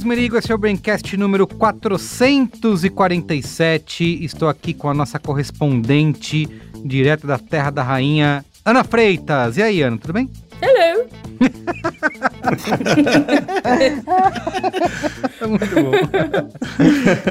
Carlos Merigo, esse é o Braincast número 447. Estou aqui com a nossa correspondente direto da Terra da Rainha, Ana Freitas. E aí, Ana, tudo bem? Hello! Muito bom.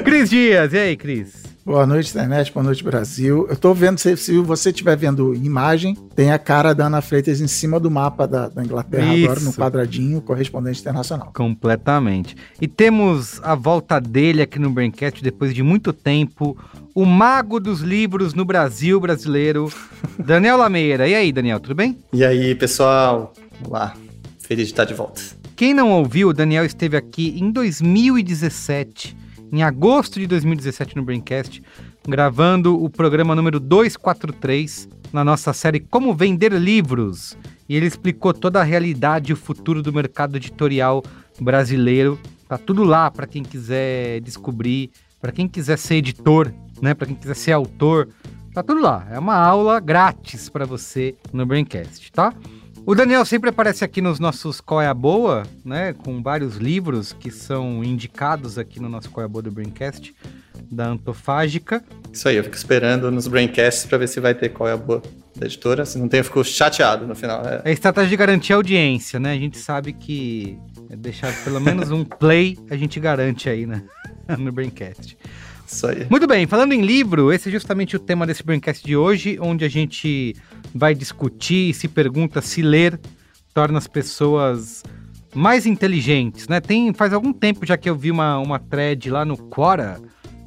Cris Dias, e aí, Cris? Boa noite, internet. Boa noite, Brasil. Eu tô vendo, se, se você estiver vendo imagem, tem a cara da Ana Freitas em cima do mapa da, da Inglaterra, Isso. agora no quadradinho, correspondente internacional. Completamente. E temos a volta dele aqui no Braincast depois de muito tempo, o mago dos livros no Brasil brasileiro, Daniel Lameira. E aí, Daniel, tudo bem? E aí, pessoal? Olá, feliz de estar de volta. Quem não ouviu, o Daniel esteve aqui em 2017 em agosto de 2017 no Braincast, gravando o programa número 243 na nossa série Como Vender Livros. E ele explicou toda a realidade e o futuro do mercado editorial brasileiro. Tá tudo lá para quem quiser descobrir, para quem quiser ser editor, né, para quem quiser ser autor. Tá tudo lá. É uma aula grátis para você no Braincast, tá? O Daniel sempre aparece aqui nos nossos Qual é a Boa, né? Com vários livros que são indicados aqui no nosso Qual é a Boa do Braincast, da Antofágica. Isso aí, eu fico esperando nos Braincasts para ver se vai ter Qual é a Boa da editora. Se não tem, eu fico chateado no final. É, é estratégia de garantir audiência, né? A gente sabe que é deixar pelo menos um play, a gente garante aí, né? no Braincast. Isso aí. Muito bem, falando em livro, esse é justamente o tema desse Braincast de hoje, onde a gente vai discutir e se pergunta se ler torna as pessoas mais inteligentes, né? Tem faz algum tempo já que eu vi uma, uma thread lá no Quora,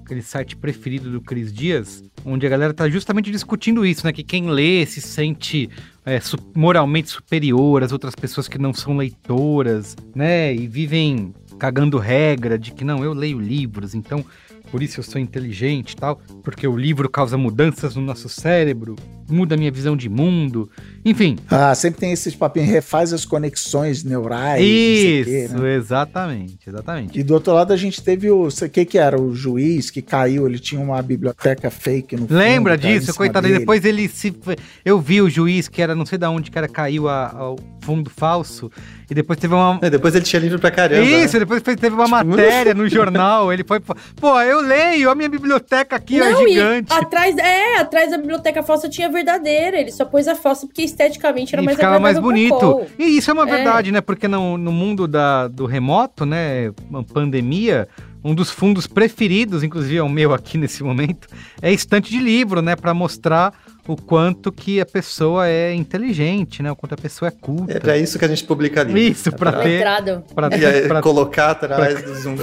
aquele site preferido do Cris Dias, onde a galera tá justamente discutindo isso, né? Que quem lê se sente é, moralmente superior às outras pessoas que não são leitoras, né? E vivem cagando regra de que não, eu leio livros, então por isso eu sou inteligente e tal, porque o livro causa mudanças no nosso cérebro, muda a minha visão de mundo, enfim. Ah, sempre tem esses papinhos, refaz as conexões neurais. Isso, quê, né? exatamente, exatamente. E do outro lado a gente teve o, o que que era, o juiz que caiu, ele tinha uma biblioteca fake no Lembra fundo, disso, coitado, dele. depois ele se, eu vi o juiz que era, não sei de onde que era, caiu a, ao fundo falso, e depois teve uma. É, depois ele tinha livro pra caramba. Isso, né? depois teve uma tipo, matéria no jornal. Ele foi. Pô, eu leio, a minha biblioteca aqui Não, é gigante. atrás, é, atrás da biblioteca falsa tinha a verdadeira. Ele só pôs a falsa porque esteticamente era e mais ficava mais bonito. E isso é uma é. verdade, né? Porque no, no mundo da, do remoto, né? Uma pandemia um dos fundos preferidos, inclusive é o meu aqui nesse momento, é estante de livro, né, para mostrar o quanto que a pessoa é inteligente, né? O quanto a pessoa é culta. É para isso que a gente publica livro. Isso, para é ter, para ter, pra, colocar atrás pra, dos um,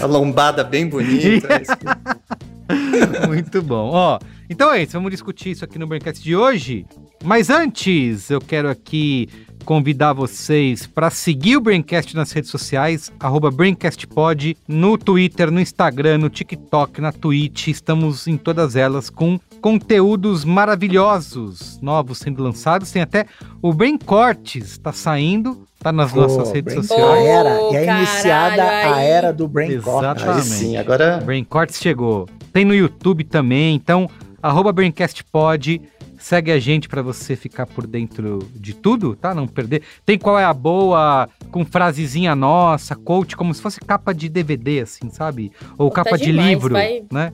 a lombada bem bonita. Muito bom. Ó, então é isso, vamos discutir isso aqui no Braincast de hoje. Mas antes, eu quero aqui convidar vocês para seguir o Braincast nas redes sociais, arroba BraincastPod, no Twitter, no Instagram, no TikTok, na Twitch, estamos em todas elas com conteúdos maravilhosos, novos sendo lançados, tem até o Brain Cortes, está saindo, tá nas oh, nossa redes brain... sociais. A era, e é iniciada a era do Brain Cortes. Exatamente. sim, agora... Brain Cortes chegou. Tem no YouTube também, então, arroba BraincastPod, Segue a gente para você ficar por dentro de tudo, tá? Não perder. Tem qual é a boa, com frasezinha nossa, coach, como se fosse capa de DVD, assim, sabe? Ou tá capa de demais, livro, vai... né?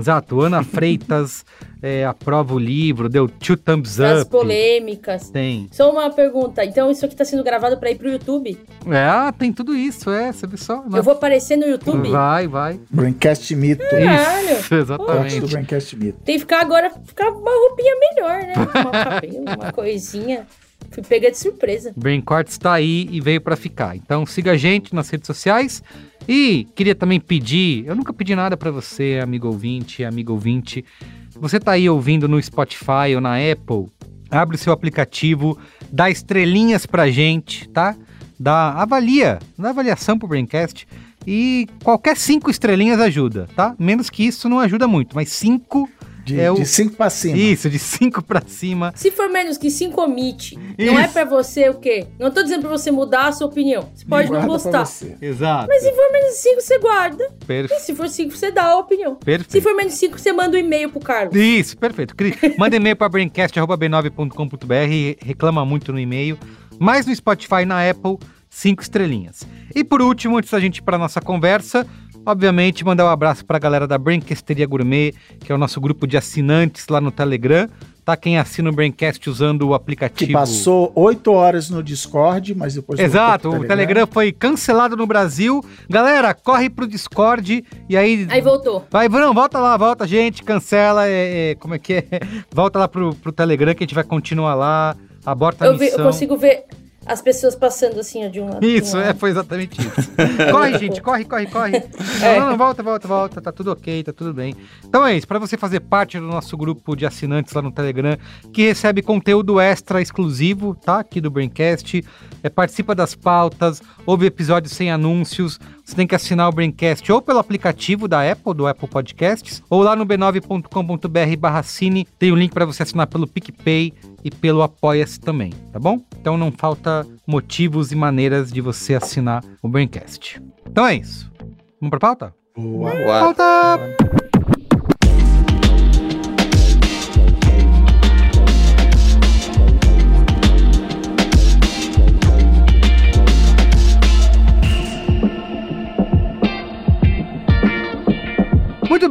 Exato, Ana Freitas é, aprova o livro, deu two thumbs up. As polêmicas. Tem. Só uma pergunta, então isso aqui tá sendo gravado para ir pro YouTube? É, tem tudo isso, é, você vê só. Né? Eu vou aparecer no YouTube? Vai, vai. Braincast Mito. Caralho. Isso, exatamente. do Braincast Mito. Tem que ficar agora, ficar uma roupinha melhor, né? Uma cabelo, uma coisinha. Fui pega de surpresa. Brain Cortes tá aí e veio pra ficar. Então siga a gente nas redes sociais. E queria também pedir, eu nunca pedi nada pra você, amigo ouvinte, amigo ouvinte. Você tá aí ouvindo no Spotify ou na Apple? Abre o seu aplicativo, dá estrelinhas pra gente, tá? Dá avalia, dá avaliação pro Braincast. E qualquer cinco estrelinhas ajuda, tá? Menos que isso não ajuda muito, mas cinco De, É o- de cinco pra cima. Isso, de cinco pra cima. Se for menos que 5, omite. Não é Isso. pra você o quê? Não tô dizendo pra você mudar a sua opinião. Você pode não Guarda pra gostar. você. Exato. Mas se for menos de 5, você guarda. Per- E se for 5, você dá a opinião. Perfeito. Se for menos de 5, você manda um e-mail pro Carlos. Isso, perfeito. Cri- Manda e-mail para braincast.b9.com.br e reclama muito no e-mail. Mais no Spotify e na Apple, cinco estrelinhas. E por último, antes da gente ir para nossa conversa, obviamente mandar um abraço para a galera da Braincasteria Gourmet, que é o nosso grupo de assinantes lá no Telegram. Tá quem assina o Braincast usando o aplicativo. Que passou oito horas no Discord, mas depois. Exato, o Telegram foi cancelado no Brasil. Galera, corre pro Discord e aí Aí voltou. Vai, não, volta lá, volta, gente, cancela, é, é, como é que é? Volta lá pro, pro Telegram que a gente vai continuar lá, aborta a Eu, vi- eu missão. consigo ver as pessoas passando assim, ó, de um lado. Isso, um é, lado. foi exatamente isso. corre, gente, corre, corre, corre. É. Não, não, volta, volta, volta, tá tudo ok, tá tudo bem. Então é isso, pra você fazer parte do nosso grupo de assinantes lá no Telegram, que recebe conteúdo extra exclusivo, tá? Aqui do Braincast, é, participa das pautas, ouve episódios sem anúncios, você tem que assinar o Braincast ou pelo aplicativo da Apple, do Apple Podcasts, ou lá no b9.com.br barra cine, tem o link pra você assinar pelo PicPay e pelo Apoia-se também, tá bom? Então não falta motivos e maneiras de você assinar o Braincast. Então é isso. Vamos pra pauta? Boa. Uau. Pauta! Muito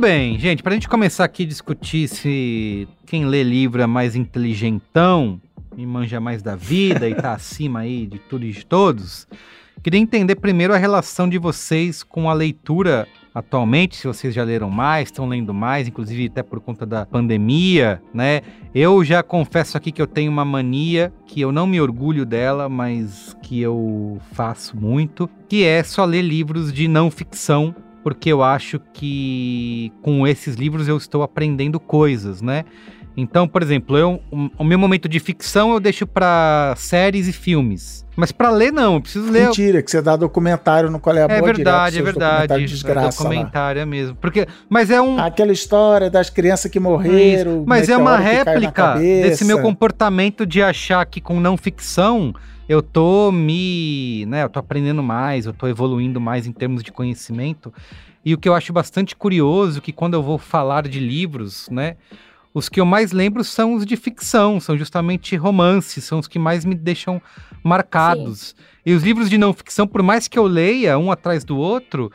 bem, gente, pra gente começar aqui a discutir se quem lê livro é mais inteligentão e manja mais da vida e tá acima aí de tudo e de todos, queria entender primeiro a relação de vocês com a leitura atualmente, se vocês já leram mais, estão lendo mais, inclusive até por conta da pandemia, né? Eu já confesso aqui que eu tenho uma mania que eu não me orgulho dela, mas que eu faço muito, que é só ler livros de não ficção, porque eu acho que com esses livros eu estou aprendendo coisas, né? Então, por exemplo, eu, o, meu momento de ficção eu deixo pra séries e filmes. Mas pra ler não, eu preciso ler Mentira, que você dá documentário no Qual é a é Boa verdade, é direto, verdade. de É desgraça lá. documentário é mesmo. Porque, mas é um. Aquela história das crianças que morreram. mas é uma réplica desse meu comportamento de achar que com não ficção eu tô me. né, eu tô aprendendo mais, eu tô evoluindo mais em termos de conhecimento. E o que eu acho bastante curioso é que quando eu vou falar de livros, né? Os que eu mais lembro são os de ficção, são justamente romances, são os que mais me deixam marcados. E os livros de não ficção, por mais que eu leia um atrás do outro,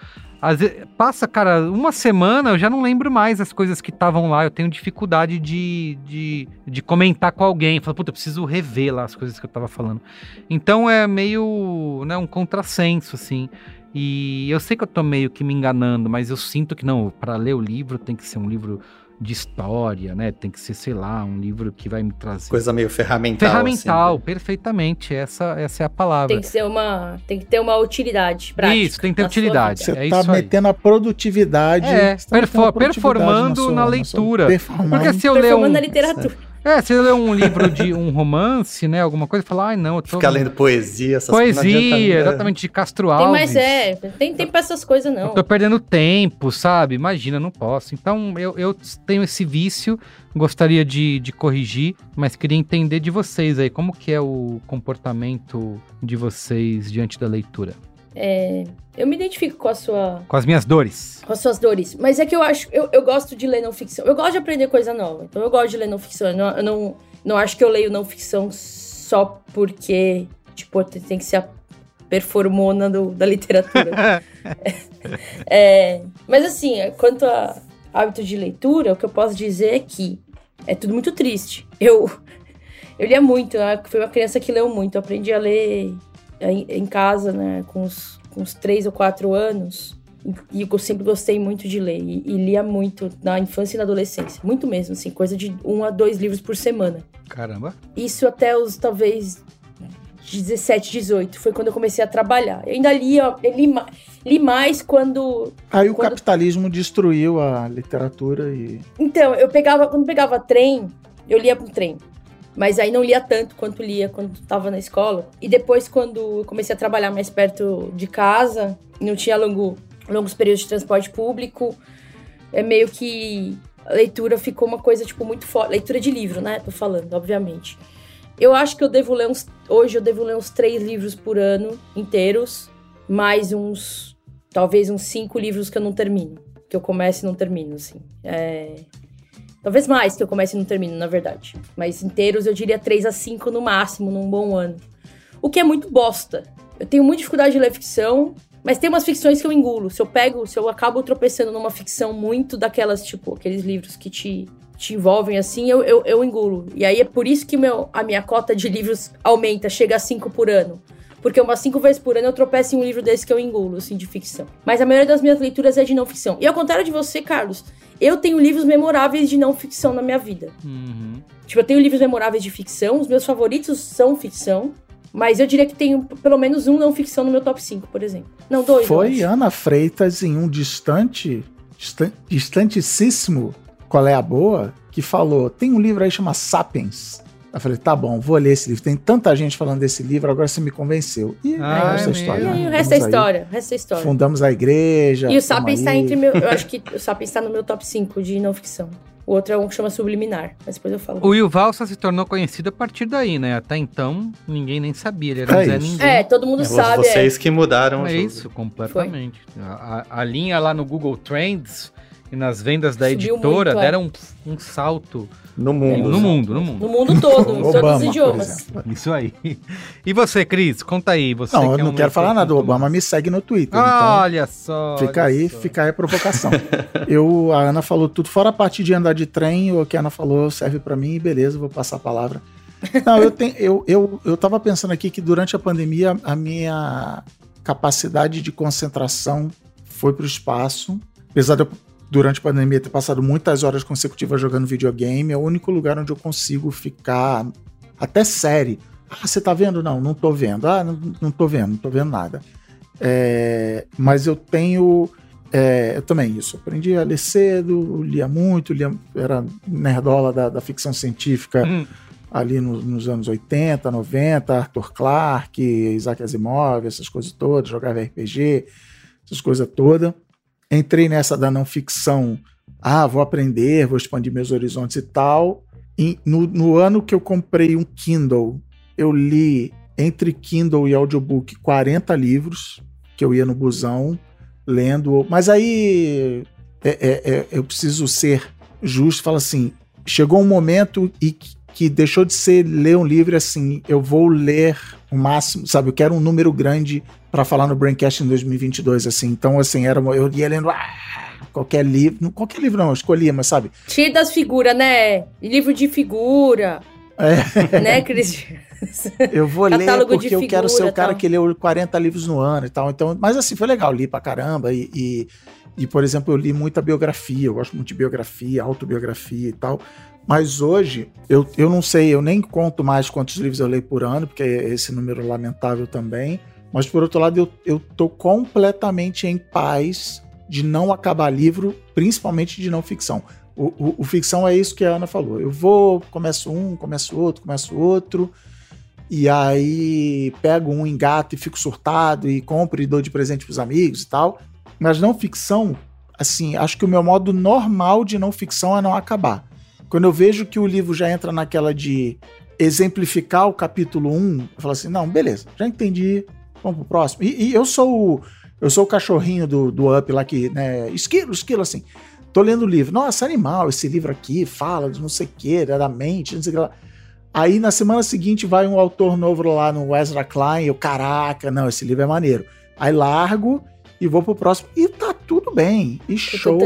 vezes, passa, cara, uma semana eu já não lembro mais as coisas que estavam lá. Eu tenho dificuldade de, de, de comentar com alguém. Falo, puta, eu preciso rever lá as coisas que eu tava falando. Então é meio, né, um contrassenso, assim. E eu sei que eu tô meio que me enganando, mas eu sinto que não, para ler o livro tem que ser um livro de história, né? Tem que ser, sei lá, um livro que vai me trazer. Coisa meio ferramental. Ferramental, assim. perfeitamente. Essa, essa é a palavra. Tem que ser uma. Tem que ter uma utilidade prática. Isso, tem que ter na sua utilidade. vida. Você É tá isso aí. metendo a produtividade. É, você tá metendo perfo- a produtividade performando sua- na sua leitura. performance. Porque se eu ler Performando um. na literatura. É, se eu ler um livro de um romance, né? Alguma coisa, falar, ai não, eu tô. Ficar lendo poesia, essas coisas. Poesia, nada. exatamente, de Castro Tem Alves. mais, é. Tem tempo pra essas coisas, Eu não. tô perdendo tempo, sabe? Imagina, não posso. Então, eu, eu tenho esse vício, gostaria de, de corrigir, mas queria entender de vocês aí, como que é o comportamento de vocês diante da leitura? É, eu me identifico com a sua. Com as minhas dores. com as suas dores. Mas é que eu acho, eu, eu gosto de ler não ficção. Eu gosto de aprender coisa nova. Então eu gosto de ler não ficção. Eu não, eu não, não acho que eu leio não ficção só porque, tipo, tem que ser a performona do- da literatura. É, mas assim, quanto a hábito de leitura, o que eu posso dizer é que é tudo muito triste. Eu, eu lia muito, né? fui uma criança que leu muito. Eu aprendi a ler em, casa, né, com uns, com uns três ou quatro anos. E eu sempre gostei muito de ler. E, e, lia muito na infância e na adolescência. Muito mesmo, assim, coisa de um a dois livros por semana. Caramba. Isso até os, talvez, 17, 18. Foi quando eu comecei a trabalhar. Eu ainda lia, eu li, li mais quando. Aí o capitalismo destruiu a literatura e. Então, eu pegava. Quando pegava trem, eu lia pro trem. Mas aí não lia tanto quanto lia quando estava na escola. E depois, quando comecei a trabalhar mais perto de casa, não tinha longo, longos períodos de transporte público, é meio que a leitura ficou uma coisa, tipo, muito forte. Leitura de livro, né? Tô falando, obviamente. Eu acho que eu devo ler uns. Hoje eu devo ler uns três livros por ano inteiros, mais uns. Talvez uns cinco livros que eu não termino. Que eu começo e não termino, assim. É, Talvez mais que eu comece e não termino, na verdade. Mas inteiros eu diria 3 a 5 no máximo, num bom ano. O que é muito bosta. Eu tenho muita dificuldade de ler ficção, mas tem umas ficções que eu engulo. Se eu pego, se eu acabo tropeçando numa ficção muito daquelas, tipo, aqueles livros que te, te envolvem assim, eu, eu, eu engulo. E aí é por isso que meu, a minha cota de livros aumenta, chega a 5 por ano. Porque umas cinco vezes por ano eu tropeço em um livro desse que eu engulo, assim, de ficção. Mas a maioria das minhas leituras é de não ficção. E ao contrário de você, Carlos, eu tenho livros memoráveis de não ficção na minha vida. Uhum. Tipo, eu tenho livros memoráveis de ficção, os meus favoritos são ficção. Mas eu diria que tenho pelo menos um não ficção no meu top 5, por exemplo. Não, dois. Foi Ana Freitas em um distante, distan distantíssimo Qual é a Boa, que falou: tem um livro aí chamado Sapiens. Eu falei, tá bom, vou ler esse livro. Tem tanta gente falando desse livro, agora você me convenceu. E ah, é, é história. E o resto é história. O resto é história. Fundamos a igreja. E o Sapiens está entre meu. Eu acho que o Sapiens está no meu top 5 de não ficção. O outro é um que chama Subliminar, mas depois eu falo. O Yuval só se tornou conhecido a partir daí, né? Até então, ninguém nem sabia. Ele era é Ninguém. É, todo mundo é, sabe. Vocês é. que mudaram. É isso, completamente. A, a, linha lá no Google Trends e nas vendas da Subiu editora muito, é. deram um, um salto no mundo. No mundo, no mundo. No mundo todo, em todos os idiomas. Isso aí. E você, Cris? Conta aí. Você não, eu não é um quero falar nada. O Obama me segue no Twitter. Ah, olha só. Fica olha aí, só. fica aí a provocação. eu, a Ana falou tudo, fora a parte de andar de trem, o que a Ana falou serve para mim, beleza, vou passar a palavra. Não, eu, tenho, eu, eu, eu tava pensando aqui que durante a pandemia a minha capacidade de concentração foi para o espaço. Apesar de eu durante a pandemia ter passado muitas horas consecutivas jogando videogame, é o único lugar onde eu consigo ficar até série. Ah, você tá vendo? Não, não tô vendo. Ah, não, não tô vendo, não tô vendo nada. É, mas eu tenho. É, eu também isso. Aprendi a ler cedo, lia muito, lia, era nerdola da, da ficção científica hum. ali no, nos anos 80, 90, Arthur Clarke, Isaac Asimov, essas coisas todas, jogava RPG, essas coisas todas entrei nessa da não ficção. Ah, vou aprender, vou expandir meus horizontes e tal. E no, no ano que eu comprei um Kindle, eu li entre Kindle e audiobook 40 livros, que eu ia no busão lendo. Mas aí é, é, é, eu preciso ser justo, fala assim, chegou um momento e que deixou de ser ler um livro assim, eu vou ler o máximo, sabe? Eu quero um número grande para falar no Braincast em 2022, assim. Então, assim, era, eu ia lendo ah, qualquer livro, qualquer livro não, eu escolhia, mas sabe? Cheio das figuras, né? Livro de figura. É. Né, Cris? Eu vou ler porque figura, eu quero ser o cara tal. que leu 40 livros no ano e tal. Então, mas assim, foi legal, li pra caramba e, e, e, por exemplo, eu li muita biografia, eu gosto muito de biografia, autobiografia e tal. Mas hoje, eu, eu não sei, eu nem conto mais quantos livros eu leio por ano, porque é esse número lamentável também. Mas por outro lado, eu, eu tô completamente em paz de não acabar livro, principalmente de não ficção. O, o, o, ficção é isso que a Ana falou. Eu vou, começo um, começo outro, começo outro, e aí pego um engato e fico surtado e compro e dou de presente pros amigos e tal. Mas não ficção, assim, acho que o meu modo normal de não ficção é não acabar. Quando eu vejo que o livro já entra naquela de exemplificar o capítulo 1, eu falo assim, não, beleza, já entendi, vamos pro próximo. E, e eu sou o, eu sou o cachorrinho do, do Up lá que, né, esquilo, esquilo, assim. Tô lendo o livro, nossa, animal, esse livro aqui fala de não sei o que, da mente, não sei o que lá. Aí na semana seguinte vai um autor novo lá no Ezra Klein, eu, caraca, não, esse livro é maneiro. Aí largo e vou pro próximo. E tá tudo bem, e show.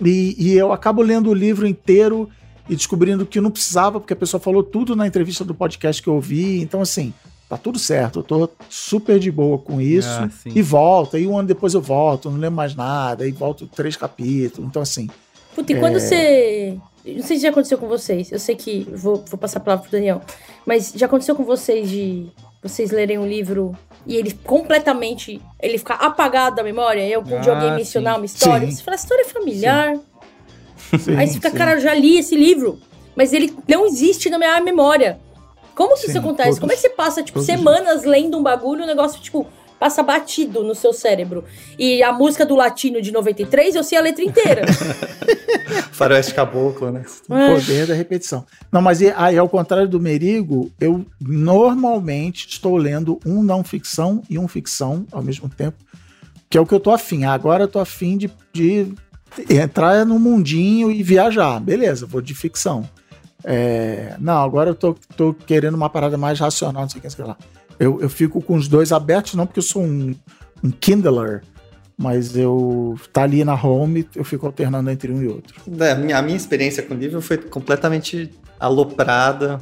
E, e eu acabo lendo o livro inteiro e descobrindo que não precisava, porque a pessoa falou tudo na entrevista do podcast que eu ouvi. Então, assim, tá tudo certo, eu tô super de boa com isso. Ah, e volta, e um ano depois eu volto, não lembro mais nada, e volto três capítulos. Então, assim, Puta, e quando você. Não sei se já aconteceu com vocês. Eu sei que. Vou, vou passar a palavra pro Daniel. Mas já aconteceu com vocês de vocês lerem um livro e ele completamente. Ele ficar apagado da memória? Eu, de Ah, alguém mencionar uma história. Sim. Você fala, a história é familiar. sim, Aí você fica, sim. cara, eu já li esse livro. Mas ele não existe na minha memória. Como que Sim, isso acontece? todos- Como é que você passa, tipo, semanas lendo um bagulho e o negócio, tipo, passa batido no seu cérebro? E a música do Latino de 93, eu sei a letra inteira. Faroeste Caboclo, né? O poder da repetição. Não, mas aí, ao contrário do Merigo, eu normalmente estou lendo um não ficção e um ficção ao mesmo tempo, que é o que eu tô afim. Agora eu tô afim de, de entrar no mundinho e viajar. Beleza, vou de ficção. É, não, agora eu tô, tô querendo uma parada mais racional, não sei o que, sei lá. Eu, eu fico com os dois abertos, não porque eu sou um, um Kindler, mas eu tá ali na home, eu fico alternando entre um e outro. É, A minha, a minha experiência com o livro foi completamente aloprada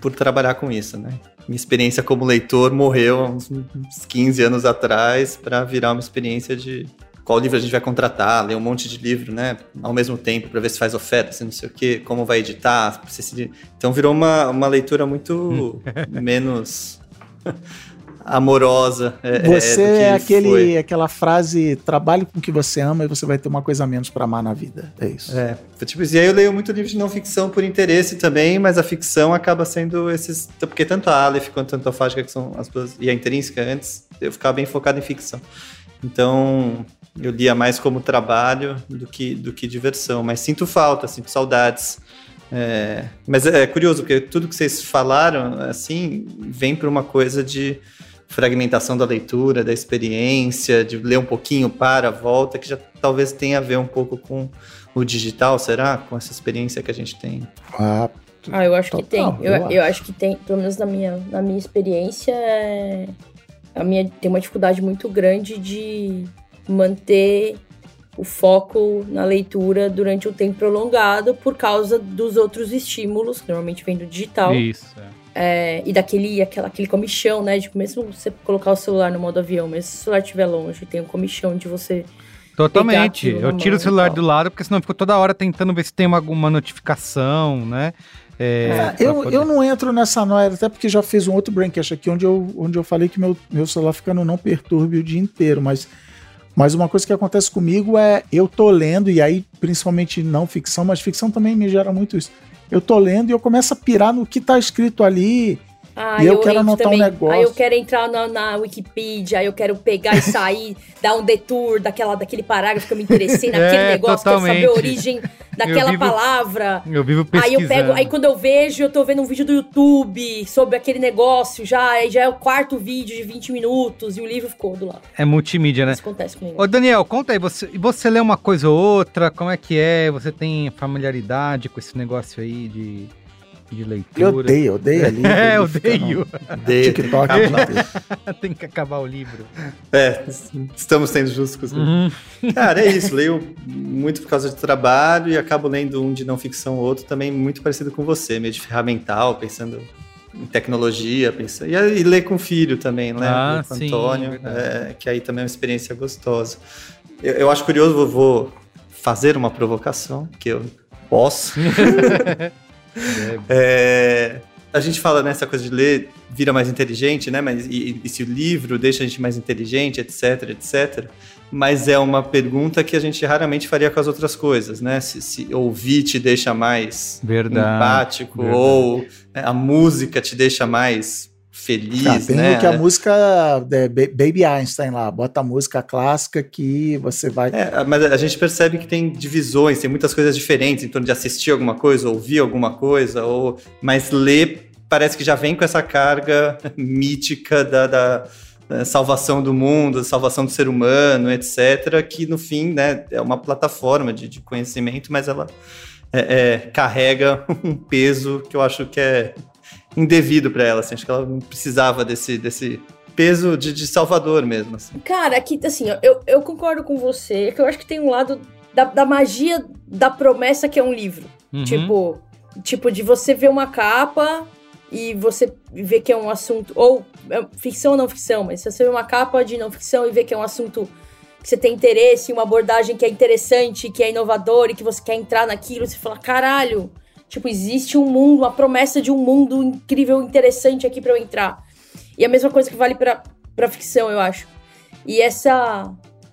por trabalhar com isso, né? Minha experiência como leitor morreu uns, uns 15 anos atrás para virar uma experiência de qual livro a gente vai contratar, ler um monte de livro, né? Ao mesmo tempo, para ver se faz oferta, se não sei o quê, como vai editar. se Então virou uma, uma leitura muito menos amorosa. é, Você do que é aquele, foi. aquela frase, trabalhe com o que você ama e você vai ter uma coisa a menos pra amar na vida. É isso. É, tipo. E aí eu leio muito livro de não ficção por interesse também, mas a ficção acaba sendo esses. Porque tanto a Aleph quanto a Antofágica, que são as duas. E a Intrínseca antes, eu ficava bem focado em ficção. Então, eu lia mais como trabalho do que, do que diversão. Mas sinto falta, sinto saudades. É, mas é curioso, porque tudo que vocês falaram, assim, vem para uma coisa de fragmentação da leitura, da experiência, de ler um pouquinho, para, volta, que já talvez tenha a ver um pouco com o digital, será? Com essa experiência que a gente tem. Ah, Ah, eu acho que Total, tem. Eu, eu eu, acho que tem, pelo menos na minha, na minha experiência, é- a minha tem uma dificuldade muito grande de manter o foco na leitura durante um tempo prolongado por causa dos outros estímulos, que normalmente vem do digital, Isso. é. é, e daquele aquela, aquele comichão, né? De mesmo você colocar o celular no modo avião, mas se o celular estiver longe, tem um comichão de você Totalmente. Eu tiro o celular do lado, porque senão eu fico toda hora tentando ver se tem uma- alguma notificação, né? É, pra eu, poder- eu não entro nessa noia, até porque já fiz um outro braincast aqui onde eu, onde eu falei que meu, meu celular fica no não perturbe o dia inteiro, mas, mas uma coisa que acontece comigo é eu tô lendo, e aí principalmente não ficção, mas ficção também me gera muito isso. Eu tô lendo e eu começo a pirar no que tá escrito ali. Ah, E eu quero entro anotar um negócio. Aí eu quero entrar na, na Wikipedia, aí eu quero pegar e sair, dar um detour daquela, daquele parágrafo que eu me interessei, naquele É, negócio, quero saber a totalmente. origem daquela vivo palavra. Eu vivo Aí pesquisando. eu pego, aí quando eu vejo, eu tô vendo um vídeo do YouTube sobre aquele negócio já, aí já é o quarto vídeo de 20 minutos e o livro ficou do lado. É multimídia, né? Isso acontece comigo. Ô, Daniel, conta aí, você, você lê uma coisa ou outra, como é que é? Você tem familiaridade com esse negócio aí de, de leitura? Eu odeio, eu odeio ali. É, odeio. De, TikTok. tem que acabar o livro. É, estamos sendo justos com isso. Uhum. Cara, é isso. Leio muito por causa de trabalho e acabo lendo um de não ficção ou outro também muito parecido com você, meio de ferramental, pensando em tecnologia, pensando. E, e ler com o filho também, né? Ah, Ler com o sim, Antônio, é, que aí também é uma experiência gostosa. Eu, eu acho curioso, vou fazer uma provocação, que eu posso. É, a gente fala nessa coisa de ler vira mais inteligente, né? Mas e, e se o livro deixa a gente mais inteligente, etc, etc. Mas é uma pergunta que a gente raramente faria com as outras coisas, né? Se, se ouvir te deixa mais Verdade, empático verdade. ou né, a música te deixa mais feliz, Ah, tem né? que a música é, Ba- Baby Einstein lá, bota a música clássica que você vai. É, mas a gente percebe que tem divisões, tem muitas coisas diferentes em torno de assistir alguma coisa, ouvir alguma coisa, ou mas ler parece que já vem com essa carga mítica da, da, da salvação do mundo, salvação do ser humano, etc., que no fim né, é uma plataforma de, de conhecimento, mas ela é, é, carrega um peso que eu acho que é indevido para ela. Assim, acho que ela não precisava desse, desse peso de, de salvador mesmo. Assim. Cara, aqui, assim, ó, eu, eu concordo com você, que eu acho que tem um lado da, da magia da promessa que é um livro. Uhum. Tipo, tipo, de você ver uma capa e você vê que é um assunto, ou é ficção ou não ficção, mas se você vê uma capa de não ficção e vê que é um assunto que você tem interesse, uma abordagem que é interessante, que é inovador e que você quer entrar naquilo, você fala, caralho, tipo, existe um mundo, uma promessa de um mundo incrível, interessante aqui para eu entrar. E a mesma coisa que vale pra, pra ficção, eu acho. E essa.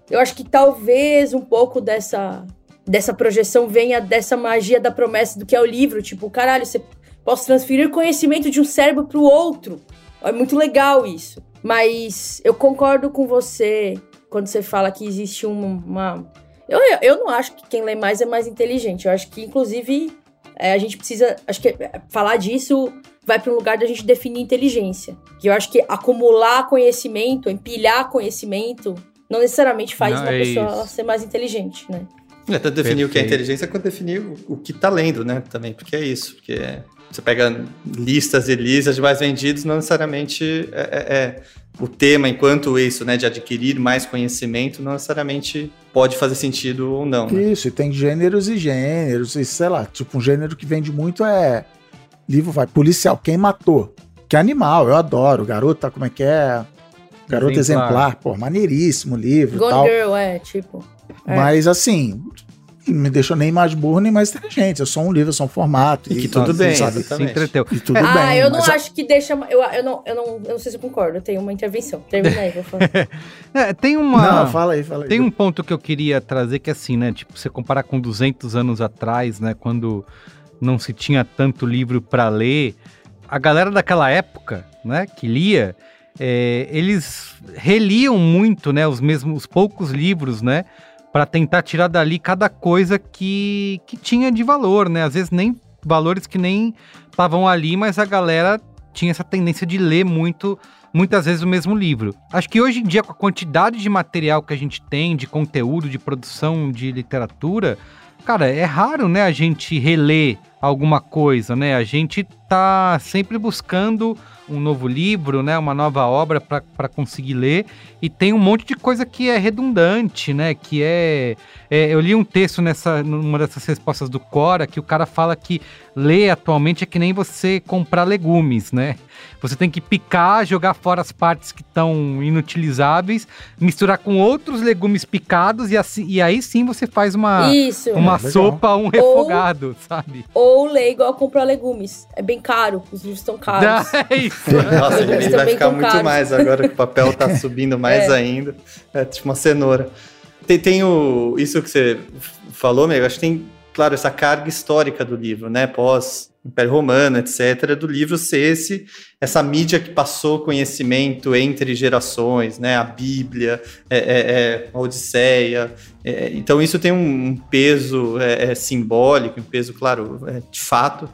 Eu acho que talvez um pouco dessa, dessa projeção venha dessa magia da promessa do que é o livro. Tipo, caralho, você posso transferir conhecimento de um cérebro para o outro. É muito legal isso. Mas eu concordo com você quando você fala que existe uma. Eu, eu não acho que quem lê mais é mais inteligente. Eu acho que, inclusive, é, a gente precisa. Acho que é, falar disso vai para um lugar da gente definir inteligência. Que eu acho que acumular conhecimento, empilhar conhecimento, não necessariamente faz não, uma é pessoa isso. ser mais inteligente, né? É tanto definir Perfeito. o que é inteligência quanto definir o, que está lendo, né? Também, porque é isso. Porque é, você pega listas e listas de mais vendidos, não necessariamente é, é, é, o tema enquanto isso, né? De adquirir mais conhecimento, não necessariamente pode fazer sentido ou não. Né? Isso, e tem gêneros e gêneros, e sei lá, tipo, um gênero que vende muito é livro vai policial, quem matou? Que animal, eu adoro. Garota, como é que é? Garoto exemplar, exemplar pô, maneiríssimo livro. Gone tal. Girl, é, tipo. É. Mas assim, me deixou nem mais burro nem mais inteligente. Eu sou um livro, eu sou um formato. E, que tudo bem, sabe? Se entreteu. E tudo ah, bem. Ah, eu não acho que deixa. Eu, eu, não, eu, não, eu não sei se eu concordo. Eu tenho uma intervenção. Termina aí, vou falar. é, tem uma. Não, fala aí, fala aí. Tem um ponto que eu queria trazer que é assim, né? Tipo, você comparar com 200 anos atrás, né? Quando não se tinha tanto livro para ler, a galera daquela época, né, que lia, é, eles reliam muito, né, os mesmos, os poucos livros, né, para tentar tirar dali cada coisa que, que tinha de valor, né, às vezes nem valores que nem estavam ali, mas a galera tinha essa tendência de ler muito, muitas vezes o mesmo livro. Acho que hoje em dia, com a quantidade de material que a gente tem, de conteúdo, de produção de literatura, cara, é raro, né, a gente reler alguma coisa, né? A gente tá sempre buscando um novo livro, né, uma nova obra para conseguir ler. E tem um monte de coisa que é redundante, né? Que é, é, Eu li um texto nessa numa dessas respostas do Cora que o cara fala que ler atualmente é que nem você comprar legumes, né? Você tem que picar, jogar fora as partes que estão inutilizáveis, misturar com outros legumes picados e, assim, e aí sim você faz uma, Isso. uma é, sopa, um refogado, ou, sabe? Ou ler igual comprar legumes. É bem caro, os livros estão caros. É isso. Nossa, ele vai ficar muito caros. mais agora que o papel tá subindo mais é. ainda. É tipo uma cenoura. Tem, tem o, isso que você falou, Mego, acho que tem, claro, essa carga histórica do livro, né? Pós Império Romano, etc., do livro ser esse, essa mídia que passou conhecimento entre gerações, né? A Bíblia, é, é, é a Odisseia. É, então, isso tem um peso é, é, simbólico, um peso, claro, de fato,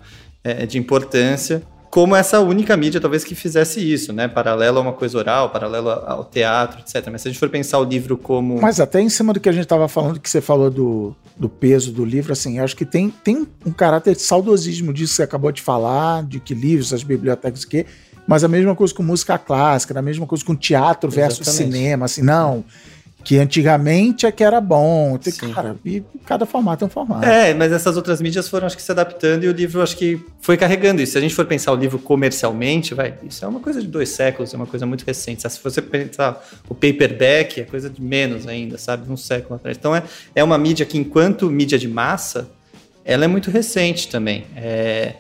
de importância como essa única mídia, talvez, que fizesse isso, né? Paralelo a uma coisa oral, paralelo ao teatro, etc. Mas se a gente for pensar o livro como. Mas até em cima do que a gente estava falando, que você falou do, do peso do livro, assim, eu acho que tem, tem um caráter de saudosismo disso que você acabou de falar, de que livros, as bibliotecas, o quê. Mas a mesma coisa com música clássica, a mesma coisa com teatro versus Exatamente. cinema, assim, não. Que antigamente é que era bom. Sim. Cara, e cada formato é um formato. É, mas essas outras mídias foram, acho que, se adaptando e o livro, acho que, foi carregando isso. Se a gente for pensar o livro comercialmente, vai, isso é uma coisa de dois séculos, é uma coisa muito recente. Se você pensar o paperback, é coisa de menos ainda, sabe? Um século atrás. Então, é, é uma mídia que, enquanto mídia de massa, ela é muito recente também. É,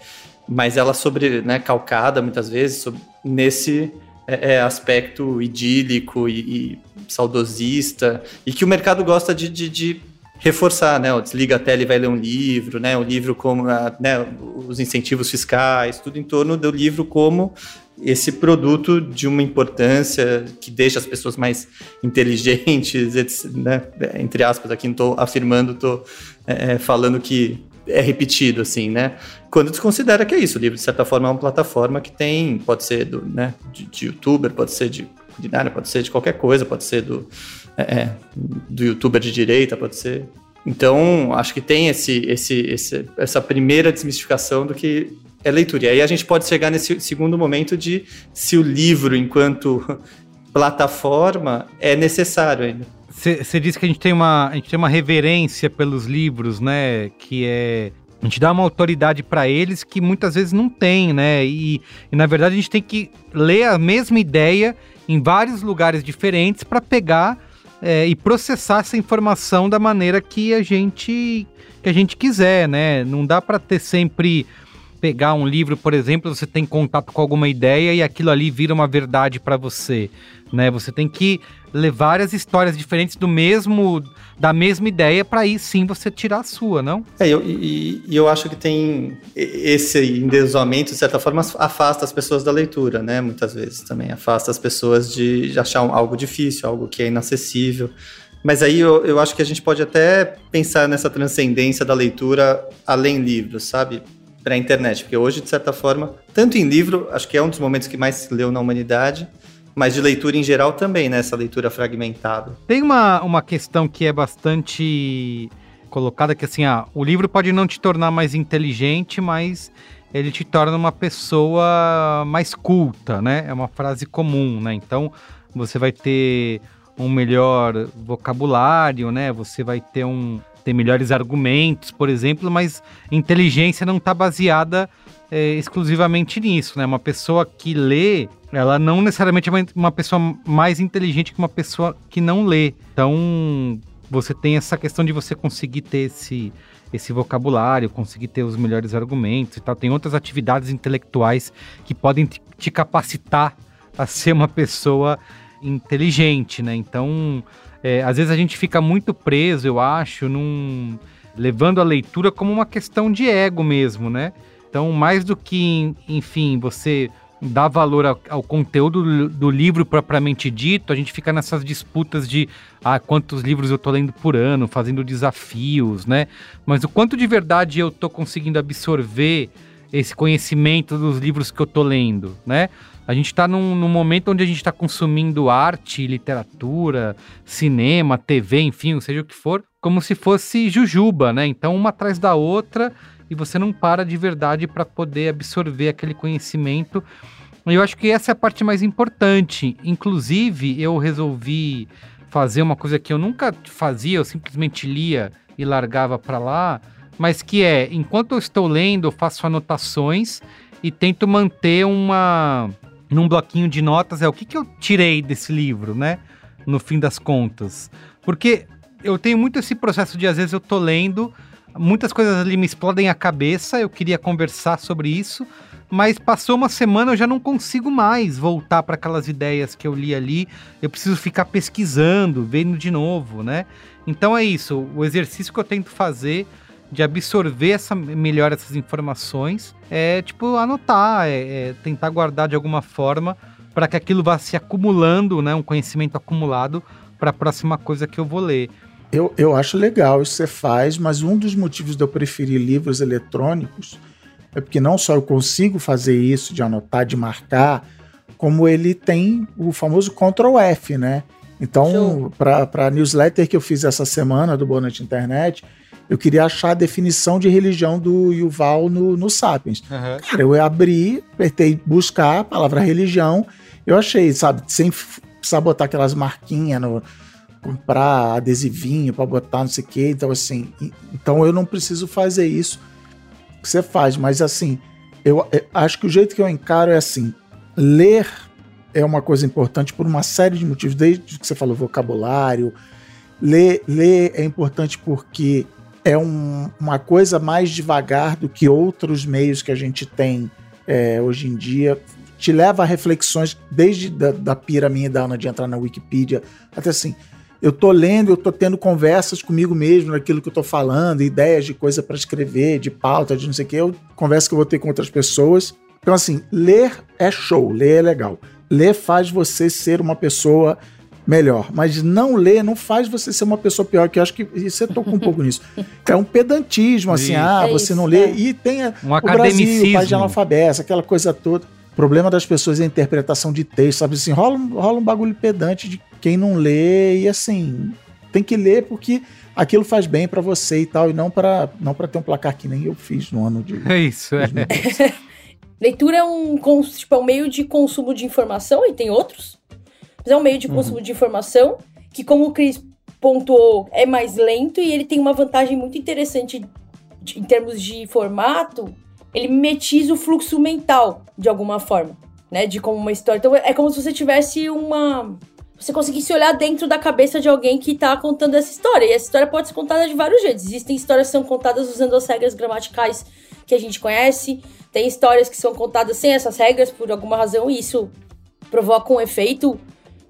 mas ela sobre, né, calcada, muitas vezes, sobre, nesse é, é, aspecto idílico e, e, saudosista, e que o mercado gosta de, de, de reforçar, né? Desliga a tela e vai ler um livro, né? O livro como a, né, os incentivos fiscais, tudo em torno do livro como esse produto de uma importância que deixa as pessoas mais inteligentes, né? entre aspas, aqui não estou afirmando, estou é, é, falando que é repetido, assim, né? Quando desconsidera que é isso, o livro, de certa forma, é uma plataforma que tem, pode ser do, né, de, de youtuber, pode ser de culinária, pode ser de qualquer coisa, pode ser do, é, é, do youtuber de direita, pode ser. Então, acho que tem esse, esse, esse, essa primeira desmistificação do que é leitura. E aí a gente pode chegar nesse segundo momento de se o livro, enquanto plataforma, é necessário ainda. Você disse que a gente, tem uma, a gente tem uma reverência pelos livros, né? Que é A gente dá uma autoridade para eles que muitas vezes não tem, né? E, e, na verdade a gente tem que ler a mesma ideia em vários lugares diferentes para pegar é, e processar essa informação da maneira que a gente que a gente quiser, né? Não dá para ter sempre pegar um livro, por exemplo, você tem contato com alguma ideia e aquilo ali vira uma verdade para você, né? Você tem que várias histórias diferentes do mesmo da mesma ideia para aí sim você tirar a sua, não? É, eu, e, eu acho que tem esse endeusamento, de certa forma, afasta as pessoas da leitura, né? Muitas vezes também afasta as pessoas de, de achar algo difícil, algo que é inacessível. Mas aí eu, eu acho que a gente pode até pensar nessa transcendência da leitura além livros, sabe? para a internet, porque hoje, de certa forma, tanto em livro, acho que é um dos momentos que mais se leu na humanidade, mas de leitura em geral também, né? Essa leitura fragmentada. Tem uma, uma questão que é bastante colocada, que assim, ah, o livro pode não te tornar mais inteligente, mas ele te torna uma pessoa mais culta, né? É uma frase comum, né? Então, você vai ter um melhor vocabulário, né? Você vai ter um ter melhores argumentos, por exemplo, mas inteligência não está baseada é, exclusivamente nisso, né? Uma pessoa que lê, ela não necessariamente é uma pessoa mais inteligente que uma pessoa que não lê. Então, você tem essa questão de você conseguir ter esse, esse vocabulário, conseguir ter os melhores argumentos e tal. Tem outras atividades intelectuais que podem te capacitar a ser uma pessoa inteligente, né? Então, é, às vezes a gente fica muito preso, eu acho, num levando a leitura como uma questão de ego mesmo, né? Então, mais do que, enfim, você dar valor ao, ao conteúdo do, livro propriamente dito, a gente fica nessas disputas de ah, quantos livros eu tô lendo por ano, fazendo desafios, né? Mas o quanto de verdade eu tô conseguindo absorver esse conhecimento dos livros que eu tô lendo, né? A gente está num, num, momento onde a gente está consumindo arte, literatura, cinema, TV, enfim, seja o que for, como se fosse jujuba, né? Então, uma atrás da outra e você não para de verdade para poder absorver aquele conhecimento. Eu acho que essa é a parte mais importante. Inclusive, eu resolvi fazer uma coisa que eu nunca fazia, eu simplesmente lia e largava para lá, mas que é, enquanto eu estou lendo, eu faço anotações e tento manter uma num bloquinho de notas é o que, que eu tirei desse livro, né? No fim das contas. Porque eu tenho muito esse processo de, às vezes, eu tô lendo, muitas coisas ali me explodem a cabeça, eu queria conversar sobre isso, mas passou uma semana eu já não consigo mais voltar para aquelas ideias que eu li ali. Eu preciso ficar pesquisando, vendo de novo, né? Então é isso. O exercício que eu tento fazer de absorver essa, melhor essas informações, é tipo anotar, é, é tentar guardar de alguma forma para que aquilo vá se acumulando, né, um conhecimento acumulado para a próxima coisa que eu vou ler. Eu, eu acho legal isso que você faz, mas um dos motivos de eu preferir livros eletrônicos é porque não só eu consigo fazer isso de anotar, de marcar, como ele tem o famoso Ctrl F, né? Então, para a newsletter que eu fiz essa semana do Boa Noite Internet, eu queria achar a definição de religião do Yuval no, no Sapiens. Uhum. Cara, eu abri, apertei buscar a palavra religião, eu achei, sabe, sem precisar botar aquelas marquinhas no comprar adesivinho para botar não sei o que, então assim, então eu não preciso fazer isso que você faz, mas assim, eu, eu acho que o jeito que eu encaro é assim, ler é uma coisa importante por uma série de motivos, desde que você falou vocabulário, ler, ler é importante porque é um, uma coisa mais devagar do que outros meios que a gente tem é, hoje em dia. Te leva a reflexões, desde da, da pira minha da Ana de entrar na Wikipedia, até assim, eu tô lendo, eu tô tendo conversas comigo mesmo naquilo que eu tô falando, ideias de coisa para escrever, de pauta, de não sei o que, eu converso que eu vou ter com outras pessoas. Então, assim, ler é show, ler é legal. Ler faz você ser uma pessoa melhor. Mas não ler não faz você ser uma pessoa pior, que eu acho que você tocou um pouco nisso. É um pedantismo, assim, ah, é você não lê. É. E tem um o Brasil, o país de analfabeto, aquela coisa toda. O problema das pessoas é a interpretação de texto, sabe assim, rola, rola um bagulho pedante de quem não lê e assim, tem que ler porque aquilo faz bem para você e tal, e não para não para ter um placar que nem eu fiz no ano de. É isso, é. Leitura é um, tipo, é um meio de consumo de informação e tem outros mas é um meio de consumo uhum. de informação que, como o Cris pontuou, é mais lento e ele tem uma vantagem muito interessante de- em termos de formato, ele mimetiza o fluxo mental, de alguma forma, né? De como uma história. Então é como se você tivesse uma. Você conseguisse olhar dentro da cabeça de alguém que tá contando essa história. E essa história pode ser contada de vários jeitos. Existem histórias que são contadas usando as regras gramaticais que a gente conhece. Tem histórias que são contadas sem essas regras, por alguma razão, e isso provoca um efeito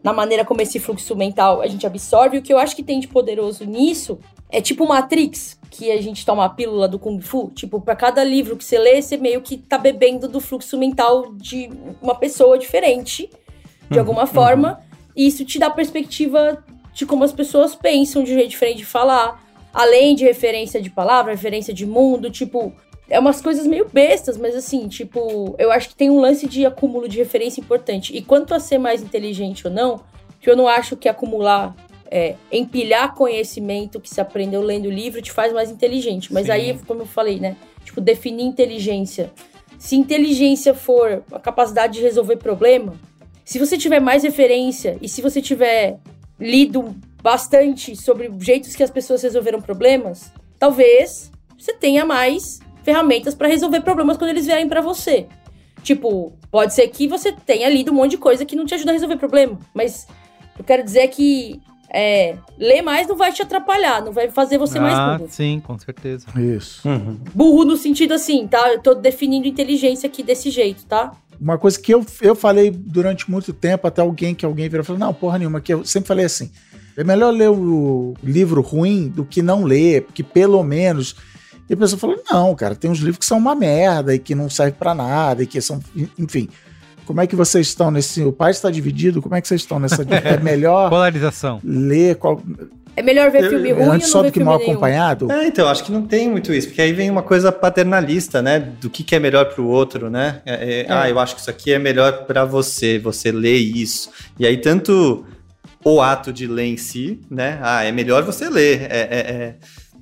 na maneira como esse fluxo mental a gente absorve. O que eu acho que tem de poderoso nisso é tipo Matrix, que a gente toma a pílula do Kung Fu. Tipo, pra cada livro que você lê, você meio que tá bebendo do fluxo mental de uma pessoa diferente, de alguma forma. E isso te dá perspectiva de como as pessoas pensam, de um jeito diferente de falar. Além de referência de palavra, referência de mundo, tipo. É umas coisas meio bestas, mas assim, tipo, eu acho que tem um lance de acúmulo de referência importante. E quanto a ser mais inteligente ou não, que eu não acho que acumular, é, empilhar conhecimento que se aprendeu lendo o livro te faz mais inteligente. Mas Sim. aí, como eu falei, né? Tipo, definir inteligência. Se inteligência for a capacidade de resolver problema, se você tiver mais referência e se você tiver lido bastante sobre jeitos que as pessoas resolveram problemas, talvez você tenha mais ferramentas para resolver problemas quando eles vierem para você. Tipo, pode ser que você tenha lido um monte de coisa que não te ajuda a resolver problema, mas eu quero dizer que é, ler mais não vai te atrapalhar, não vai fazer você ah, mais burro. sim, com certeza. Isso. Uhum. Burro no sentido assim, tá? Eu tô definindo inteligência aqui desse jeito, tá? Uma coisa que eu, eu falei durante muito tempo, até alguém que alguém virou e falou, não, porra nenhuma, que eu sempre falei assim, é melhor ler o livro ruim do que não ler, porque pelo menos... E a pessoa falou, não, cara, tem uns livros que são uma merda e que não servem pra nada e que são... Enfim, como é que vocês estão nesse... O pai está dividido, como é que vocês estão nessa... É melhor Polarização. ler qual, É melhor ver Eu- filme eu- ruim ou antes não só ver do que filme mal nenhum? acompanhado? É, então, acho que não tem muito isso, porque aí vem uma coisa paternalista, né? Do que, que é melhor pro outro, né? É, é, Ah, eu acho que isso aqui é melhor para você, você lê isso. E aí, tanto o ato de ler em si, né? Ah, é melhor você ler. É, é- é-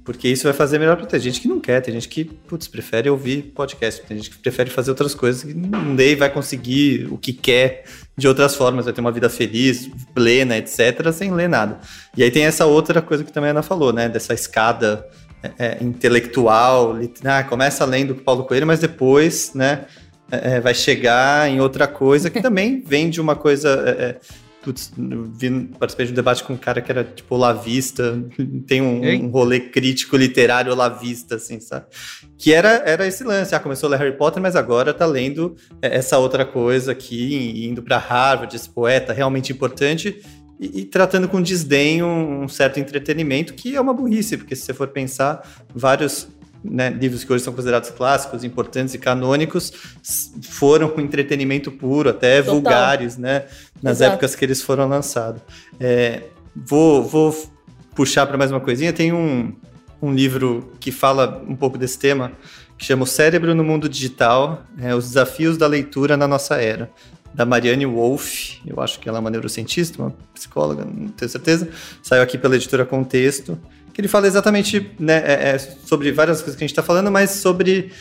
porque isso vai fazer melhor pra ter gente que não quer, tem gente que, putz, prefere ouvir podcast, tem gente que prefere fazer outras coisas que não lê e vai conseguir o que quer de outras formas, vai ter uma vida feliz, plena, etc., sem ler nada. E aí tem essa outra coisa que também a Ana falou, né? Dessa escada é, é, intelectual, lit- ah, começa lendo Paulo Coelho, mas depois, né, é, é, vai chegar em outra coisa que também vem de uma coisa. Putz, vi, participei de um debate com um cara que era tipo olavista, tem um, um rolê crítico literário olavista, assim, sabe? Que era, era esse lance. Ah, começou a ler Harry Potter, mas agora tá lendo é, essa outra coisa aqui, indo para Harvard, esse poeta realmente importante e, e tratando com desdém um, certo entretenimento, que é uma burrice, porque se você for pensar, vários né, livros que hoje são considerados clássicos, importantes e canônicos foram com entretenimento puro, até Total. vulgares, né? Nas Exato. épocas que eles foram lançados. É, vou, vou puxar para mais uma coisinha. Tem um, um livro que fala um pouco desse tema, que chama O Cérebro no Mundo Digital, é, Os Desafios da Leitura na Nossa Era, da Marianne Wolff, eu acho que ela é uma neurocientista, uma psicóloga, não tenho certeza, saiu aqui pela editora Contexto, que ele fala exatamente né, é, é, sobre várias coisas que a gente está falando, mas sobre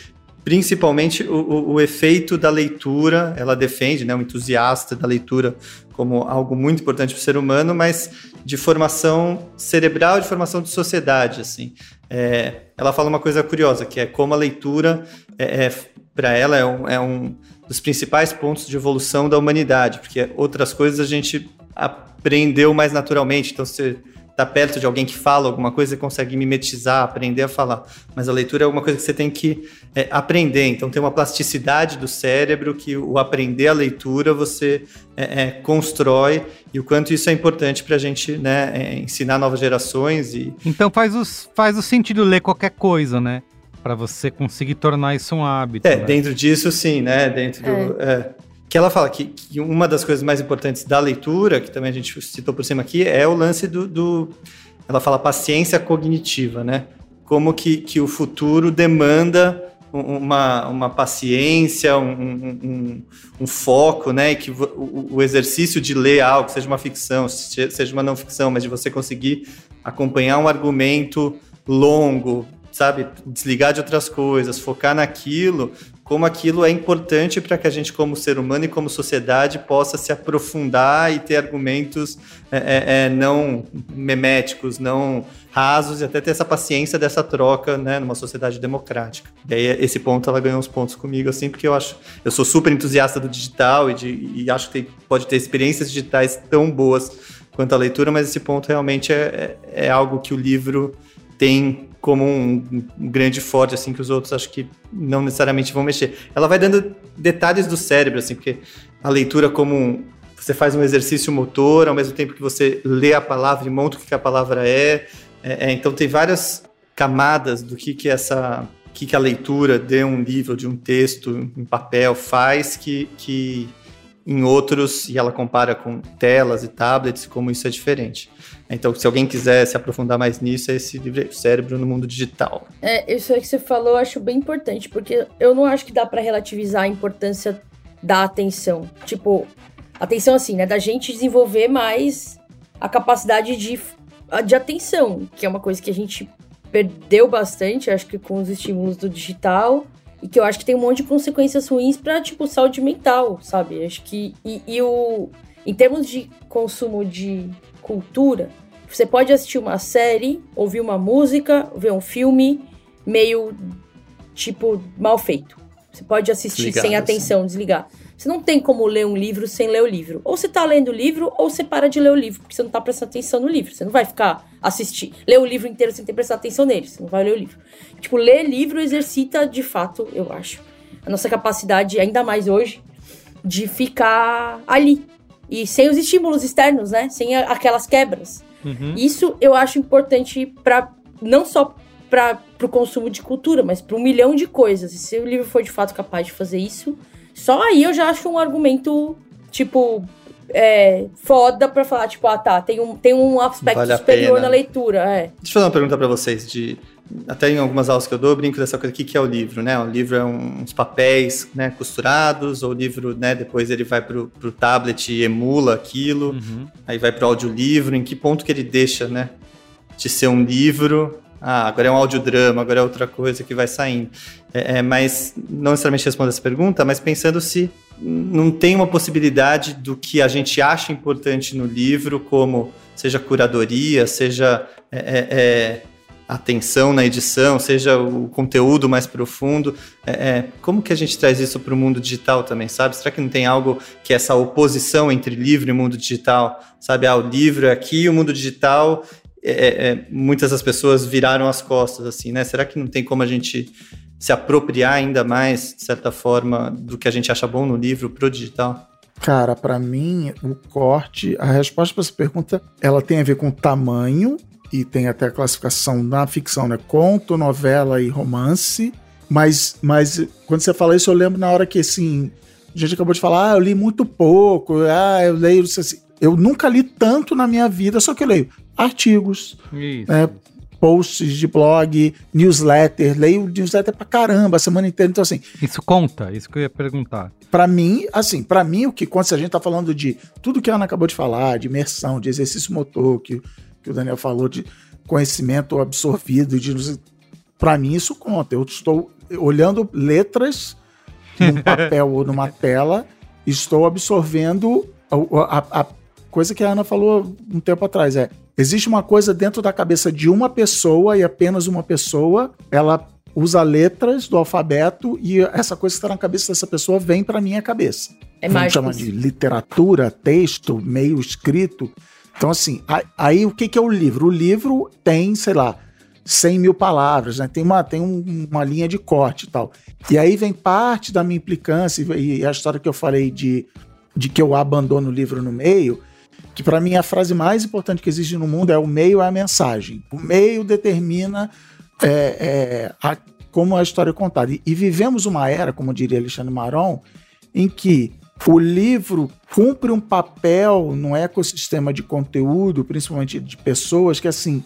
principalmente o, o- o efeito da leitura, ela defende, né, um entusiasta da leitura como algo muito importante para o ser humano, mas de formação cerebral, de formação de sociedade, assim. É, ela fala uma coisa curiosa, que é como a leitura, é, para ela, é um, é um dos principais pontos de evolução da humanidade, porque outras coisas a gente aprendeu mais naturalmente, então você tá perto de alguém que fala alguma coisa, você consegue mimetizar, aprender a falar. Mas a leitura é uma coisa que você tem que é, aprender. Então tem uma plasticidade do cérebro que o aprender a leitura você é, é, constrói e o quanto isso é importante para a gente né, é, ensinar novas gerações e Então faz, os, faz o sentido ler qualquer coisa, né? Pra você conseguir tornar isso um hábito. É, né? dentro disso, sim, né? Dentro do. Que ela fala que, que uma das coisas mais importantes da leitura, que também a gente citou por cima aqui, é o lance do. do- ela fala paciência cognitiva, né? Como que, que o futuro demanda um- uma, uma paciência, um, um- um- foco, né? E que o, o exercício de ler algo, seja uma ficção, se- seja uma não ficção, mas de você conseguir acompanhar um argumento longo, sabe? Desligar de outras coisas, focar naquilo, como aquilo é importante para que a gente, como ser humano e como sociedade, possa se aprofundar e ter argumentos é, é, é, não meméticos, não rasos, e até ter essa paciência dessa troca, né, numa sociedade democrática. E aí, esse ponto, ela ganhou uns pontos comigo, assim, porque eu acho, eu sou super entusiasta do digital e, de, e acho que tem, pode ter experiências digitais tão boas quanto a leitura, mas esse ponto realmente é, é, é algo que o livro tem como um, um, grande forte, assim, que os outros acho que não necessariamente vão mexer. Ela vai dando detalhes do cérebro, assim, porque a leitura como um, você faz um exercício motor, ao mesmo tempo que você lê a palavra e monta o que a palavra é. é, é então tem várias camadas do que, que essa que, que a leitura de um livro, de um texto em papel faz que, que em outros, e ela compara com telas e tablets, como isso é diferente. Então, se alguém quiser se aprofundar mais nisso, é esse livro Cérebro no Mundo Digital. É, isso aí que você falou eu acho bem importante, porque eu não acho que dá para relativizar a importância da atenção. Tipo, atenção assim, né? Da gente desenvolver mais a capacidade de, de atenção, que é uma coisa que a gente perdeu bastante, acho que com os estímulos do digital. E que eu acho que tem um monte de consequências ruins pra, tipo, saúde mental, sabe? Acho que. E, e o. Em termos de consumo de cultura, você pode assistir uma série, ouvir uma música, ver um filme meio tipo mal feito. Você pode assistir sem atenção, assim. desligar. Você não tem como ler um livro sem ler o livro. Ou você tá lendo o livro, ou você para de ler o livro, porque você não tá prestando atenção no livro. Você não vai ficar assistir, ler o livro inteiro sem ter prestado atenção nele. Você não vai ler o livro. Tipo, ler livro exercita de fato, eu acho, a nossa capacidade, ainda mais hoje, de ficar ali, e sem os estímulos externos, né? Sem a, aquelas quebras. Uhum. Isso eu acho importante para não só para o consumo de cultura, mas para um milhão de coisas. E se o livro for de fato capaz de fazer isso, só aí eu já acho um argumento, tipo, é, foda pra falar, tipo, ah tá, tem um, tem um aspecto vale superior na leitura. É. Deixa eu fazer uma pergunta para vocês de até em algumas aulas que eu dou, eu brinco dessa coisa aqui que é o livro, né? O livro é uns papéis né, costurados, ou o livro, né, depois ele vai pro, pro tablet e emula aquilo, uhum. aí vai pro audiolivro, em que ponto que ele deixa, né? De ser um livro, ah, agora é um audiodrama, agora é outra coisa que vai saindo. É, é, mas, não necessariamente respondo essa pergunta, mas pensando se não tem uma possibilidade do que a gente acha importante no livro, como seja curadoria, seja é, é, é atenção na edição, seja o conteúdo mais profundo. É, é, como que a gente traz isso para o mundo digital também, sabe? Será que não tem algo que é essa oposição entre livro e mundo digital, sabe? Ah, o livro é aqui, o mundo digital, é, é, é, muitas das pessoas viraram as costas, assim, né? Será que não tem como a gente se apropriar ainda mais, de certa forma, do que a gente acha bom no livro para o digital? Cara, para mim, o corte, a resposta para essa pergunta, ela tem a ver com tamanho e tem até a classificação na ficção, né? Conto, novela e romance. Mas, mas quando você fala isso, eu lembro na hora que assim, a gente acabou de falar, ah, eu li muito pouco, ah, eu leio. Assim, eu nunca li tanto na minha vida, só que eu leio artigos, né, posts de blog, newsletter, leio newsletter pra caramba a semana inteira. Então, assim. Isso conta, isso que eu ia perguntar. Para mim, assim, para mim, o que conta, se a gente tá falando de tudo que a Ana acabou de falar, de imersão, de exercício motor, que que o Daniel falou de conhecimento absorvido, de para mim isso conta. Eu estou olhando letras num papel ou numa tela, estou absorvendo a, a, a, coisa que a Ana falou um tempo atrás. É, existe uma coisa dentro da cabeça de uma pessoa e apenas uma pessoa, ela usa letras do alfabeto e essa coisa que está na cabeça dessa pessoa vem para minha cabeça. É Vamos chamar de literatura, texto, meio escrito. Então, assim, aí o que, que é o livro? O livro tem, sei lá, 100 mil palavras, né? Tem, uma, tem um, uma linha de corte e tal. E aí vem parte da minha implicância e a história que eu falei de, de que eu abandono o livro no meio, que para mim a frase mais importante que existe no mundo é o meio é a mensagem. O meio determina é, é, a, como a história é contada. E, e vivemos uma era, como diria Alexandre Maron, em que o livro cumpre um papel no ecossistema de conteúdo, principalmente de pessoas, que assim,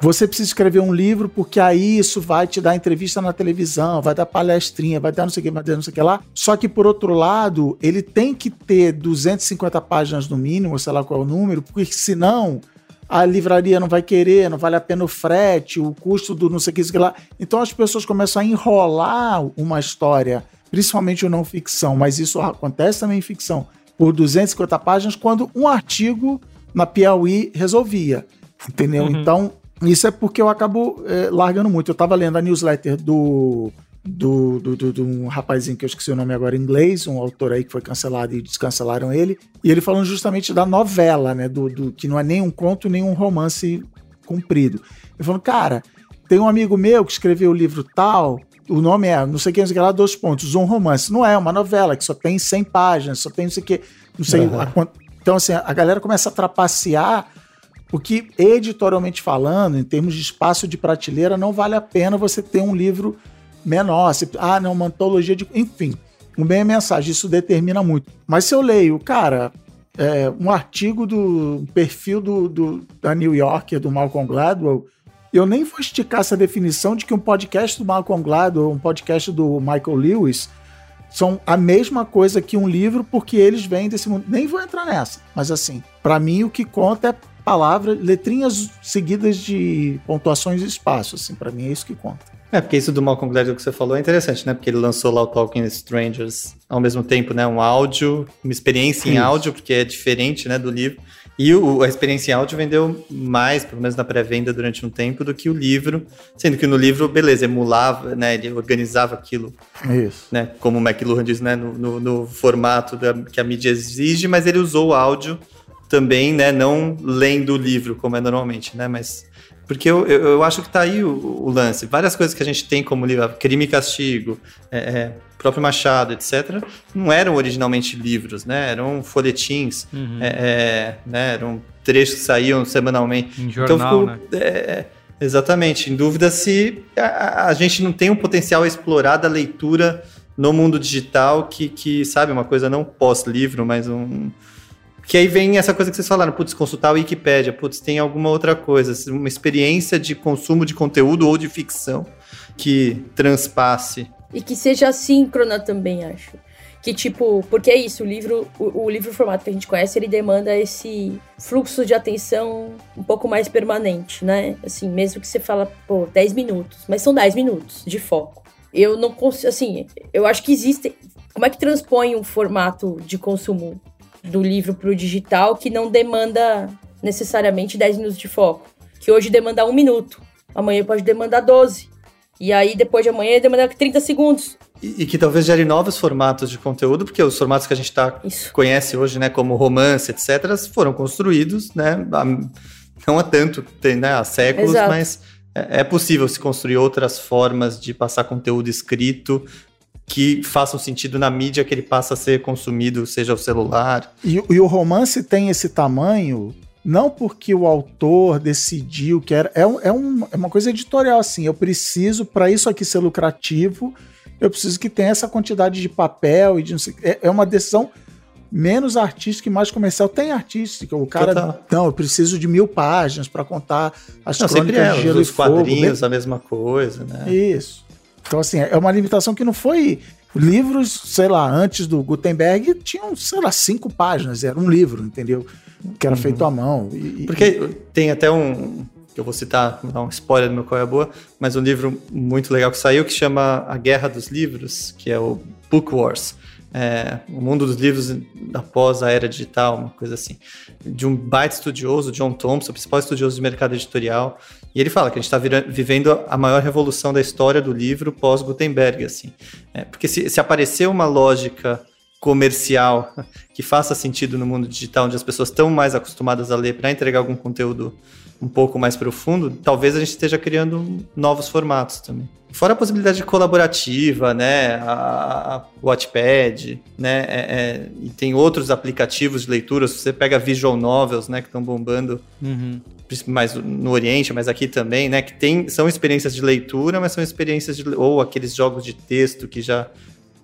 você precisa escrever um livro porque aí isso vai te dar entrevista na televisão, vai dar palestrinha, vai dar não sei o que, vai dar não sei o que lá. Só que, por outro lado, ele tem que ter 250 páginas no mínimo, sei lá qual é o número, porque senão a livraria não vai querer, não vale a pena o frete, o custo do não sei o que, sei lá. Então as pessoas começam a enrolar uma história principalmente o não ficção, mas isso acontece também em ficção, por 250 páginas, quando um artigo na Piauí resolvia, entendeu? Uhum. Então, isso é porque eu acabo é, largando muito. Eu tava lendo a newsletter do do, do, do, do, um rapazinho que eu esqueci o nome agora em inglês, um autor aí que foi cancelado e descancelaram ele, e ele falando justamente da novela, né, do, do que não é nem um conto nem um romance comprido. Ele falando, cara, tem um amigo meu que escreveu o livro tal, o nome é, não sei o que, não sei o que lá, dois pontos, um romance. Não é, é uma novela que só tem 100 páginas, só tem não sei o que, não sei uhum. a, Então, assim, a galera começa a trapacear porque, editorialmente falando, em termos de espaço de prateleira, não vale a pena você ter um livro menor. Se, ah, não, uma antologia de. Enfim, um bem a mensagem, isso determina muito. Mas se eu leio, cara, é, um artigo do perfil do, do, da New Yorker, do Malcolm Gladwell, eu nem vou esticar essa definição de que um podcast do Malcolm Gladwell, um podcast do Michael Lewis, são a mesma coisa que um livro, porque eles vêm desse mundo. Nem vou entrar nessa. Mas assim, para mim o que conta é palavras, letrinhas seguidas de pontuações e espaço. Assim, para mim é isso que conta. É, porque isso do Malcolm Gladwell que você falou é interessante, né? Porque ele lançou lá o Talking Strangers ao mesmo tempo, né? Um áudio, uma experiência em isso. áudio, porque é diferente, né, do livro. E o, a experiência em áudio vendeu mais, pelo menos na pré-venda durante um tempo, do que o livro, sendo que no livro, beleza, emulava, né? Ele organizava aquilo, Isso. né? Como o McLuhan diz, né? No, no, no formato da, que a mídia exige, mas ele usou o áudio também, né? Não lendo o livro, como é normalmente, né? Mas porque eu, eu, eu, acho que tá aí o, o, lance. Várias coisas que a gente tem como livro, crime e castigo, é, é, próprio Machado, etc., não eram originalmente livros, né? Eram folhetins, uhum. é, é né? eram trechos que saíam semanalmente. Em então, jornal, então, ficou, né? É, exatamente. Em dúvida se a, a, gente não tem um potencial a explorar da leitura no mundo digital que, que sabe, uma coisa não pós-livro, mas um que aí vem essa coisa que vocês falaram, putz, consultar a Wikipédia, putz, tem alguma outra coisa, uma experiência de consumo de conteúdo ou de ficção que transpasse. E que seja síncrona também, acho. Que tipo, porque é isso, o livro, o, o livro formato que a gente conhece, ele demanda esse fluxo de atenção um pouco mais permanente, né? Assim, mesmo que você fala, pô, 10 minutos, mas são 10 minutos de foco. Eu não consigo, assim, eu acho que existe. Como é que transpõe um formato de consumo do livro para o digital que não demanda necessariamente 10 minutos de foco. Que hoje demanda um minuto, amanhã pode demandar 12. E aí, depois de amanhã, demanda 30 segundos. E, e, que talvez gere novos formatos de conteúdo, porque os formatos que a gente tá, conhece hoje, né, como romance, etc., foram construídos, né, há, não há tanto, tem, né, há séculos, Exato. mas é, é possível se construir outras formas de passar conteúdo escrito que façam sentido na mídia que ele passa a ser consumido, seja o celular. E, e o romance tem esse tamanho não porque o autor decidiu que era. É, um, é, um, é uma coisa editorial, assim. Eu preciso, para isso aqui ser lucrativo, eu preciso que tenha essa quantidade de papel e de. É, é uma decisão menos artística e mais comercial. Tem artística. O cara. Total. Não, eu preciso de mil páginas para contar as não, crônicas é, de Gelo os quadrinhos, fogo. a mesma coisa, né? Isso. Então, assim, é uma limitação que não foi. Livros, sei lá, antes do Gutenberg tinham, sei lá, cinco páginas, era um livro, entendeu? Que era uhum. feito à mão. E, Porque e... tem até um. Eu vou citar, vou dar um spoiler do meu Qual é a Boa, mas um livro muito legal que saiu que chama A Guerra dos Livros, que é o Book Wars é, o mundo dos livros após a era digital, uma coisa assim, de um baita estudioso, John Thompson, principal estudioso de mercado editorial, e ele fala que a gente está vivendo a maior revolução da história do livro pós-Gutenberg, assim, é, porque se, se aparecer uma lógica comercial que faça sentido no mundo digital, onde as pessoas estão mais acostumadas a ler para entregar algum conteúdo um pouco mais profundo, talvez a gente esteja criando novos formatos também. Fora a possibilidade de colaborativa, né? A, a Watchpad, né? É, é, e tem outros aplicativos de leitura. Se você pega visual novels, né? Que estão bombando uhum. mais no Oriente, mas aqui também, né? Que tem, são experiências de leitura, mas são experiências de... Ou aqueles jogos de texto que já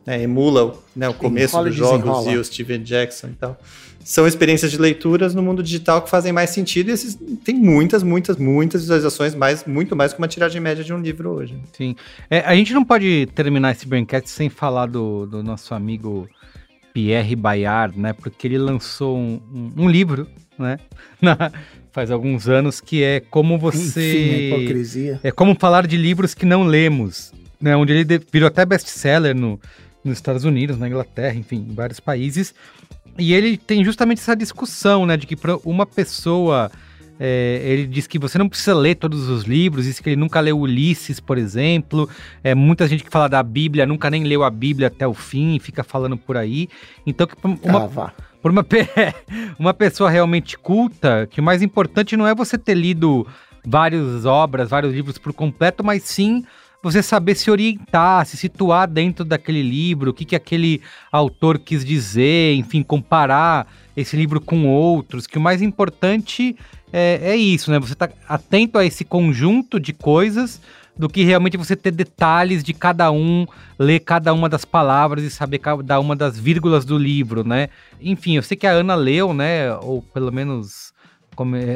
né, emula né, o começo dos jogos e o Steven Jackson e tal são experiências de leituras no mundo digital que fazem mais sentido e esses, tem muitas, muitas, muitas visualizações, mais, muito mais que uma tiragem média de um livro hoje. Sim. É, a gente não pode terminar esse Braincast sem falar do, do nosso amigo Pierre Bayard, né? Porque ele lançou um, um, um livro, né? Na, faz alguns anos que é como você Enfim, é como falar de livros que não lemos, né? Onde ele virou até best-seller no nos Estados Unidos, na Inglaterra, enfim, em vários países. E ele tem justamente essa discussão, né, de que para uma pessoa é, ele diz que você não precisa ler todos os livros, diz que ele nunca leu Ulisses, por exemplo. É, muita gente que fala da Bíblia nunca nem leu a Bíblia até o fim, fica falando por aí. Então, que uma, Ah, por uma, uma pessoa realmente culta, que o mais importante não é você ter lido várias obras, vários livros por completo, mas sim você saber se orientar, se situar dentro daquele livro, o que, que aquele autor quis dizer, enfim, comparar esse livro com outros, que o mais importante é, é isso, né? Você tá atento a esse conjunto de coisas do que realmente você ter detalhes de cada um, ler cada uma das palavras e saber cada uma das vírgulas do livro, né? Enfim, eu sei que a Ana leu, né? Ou pelo menos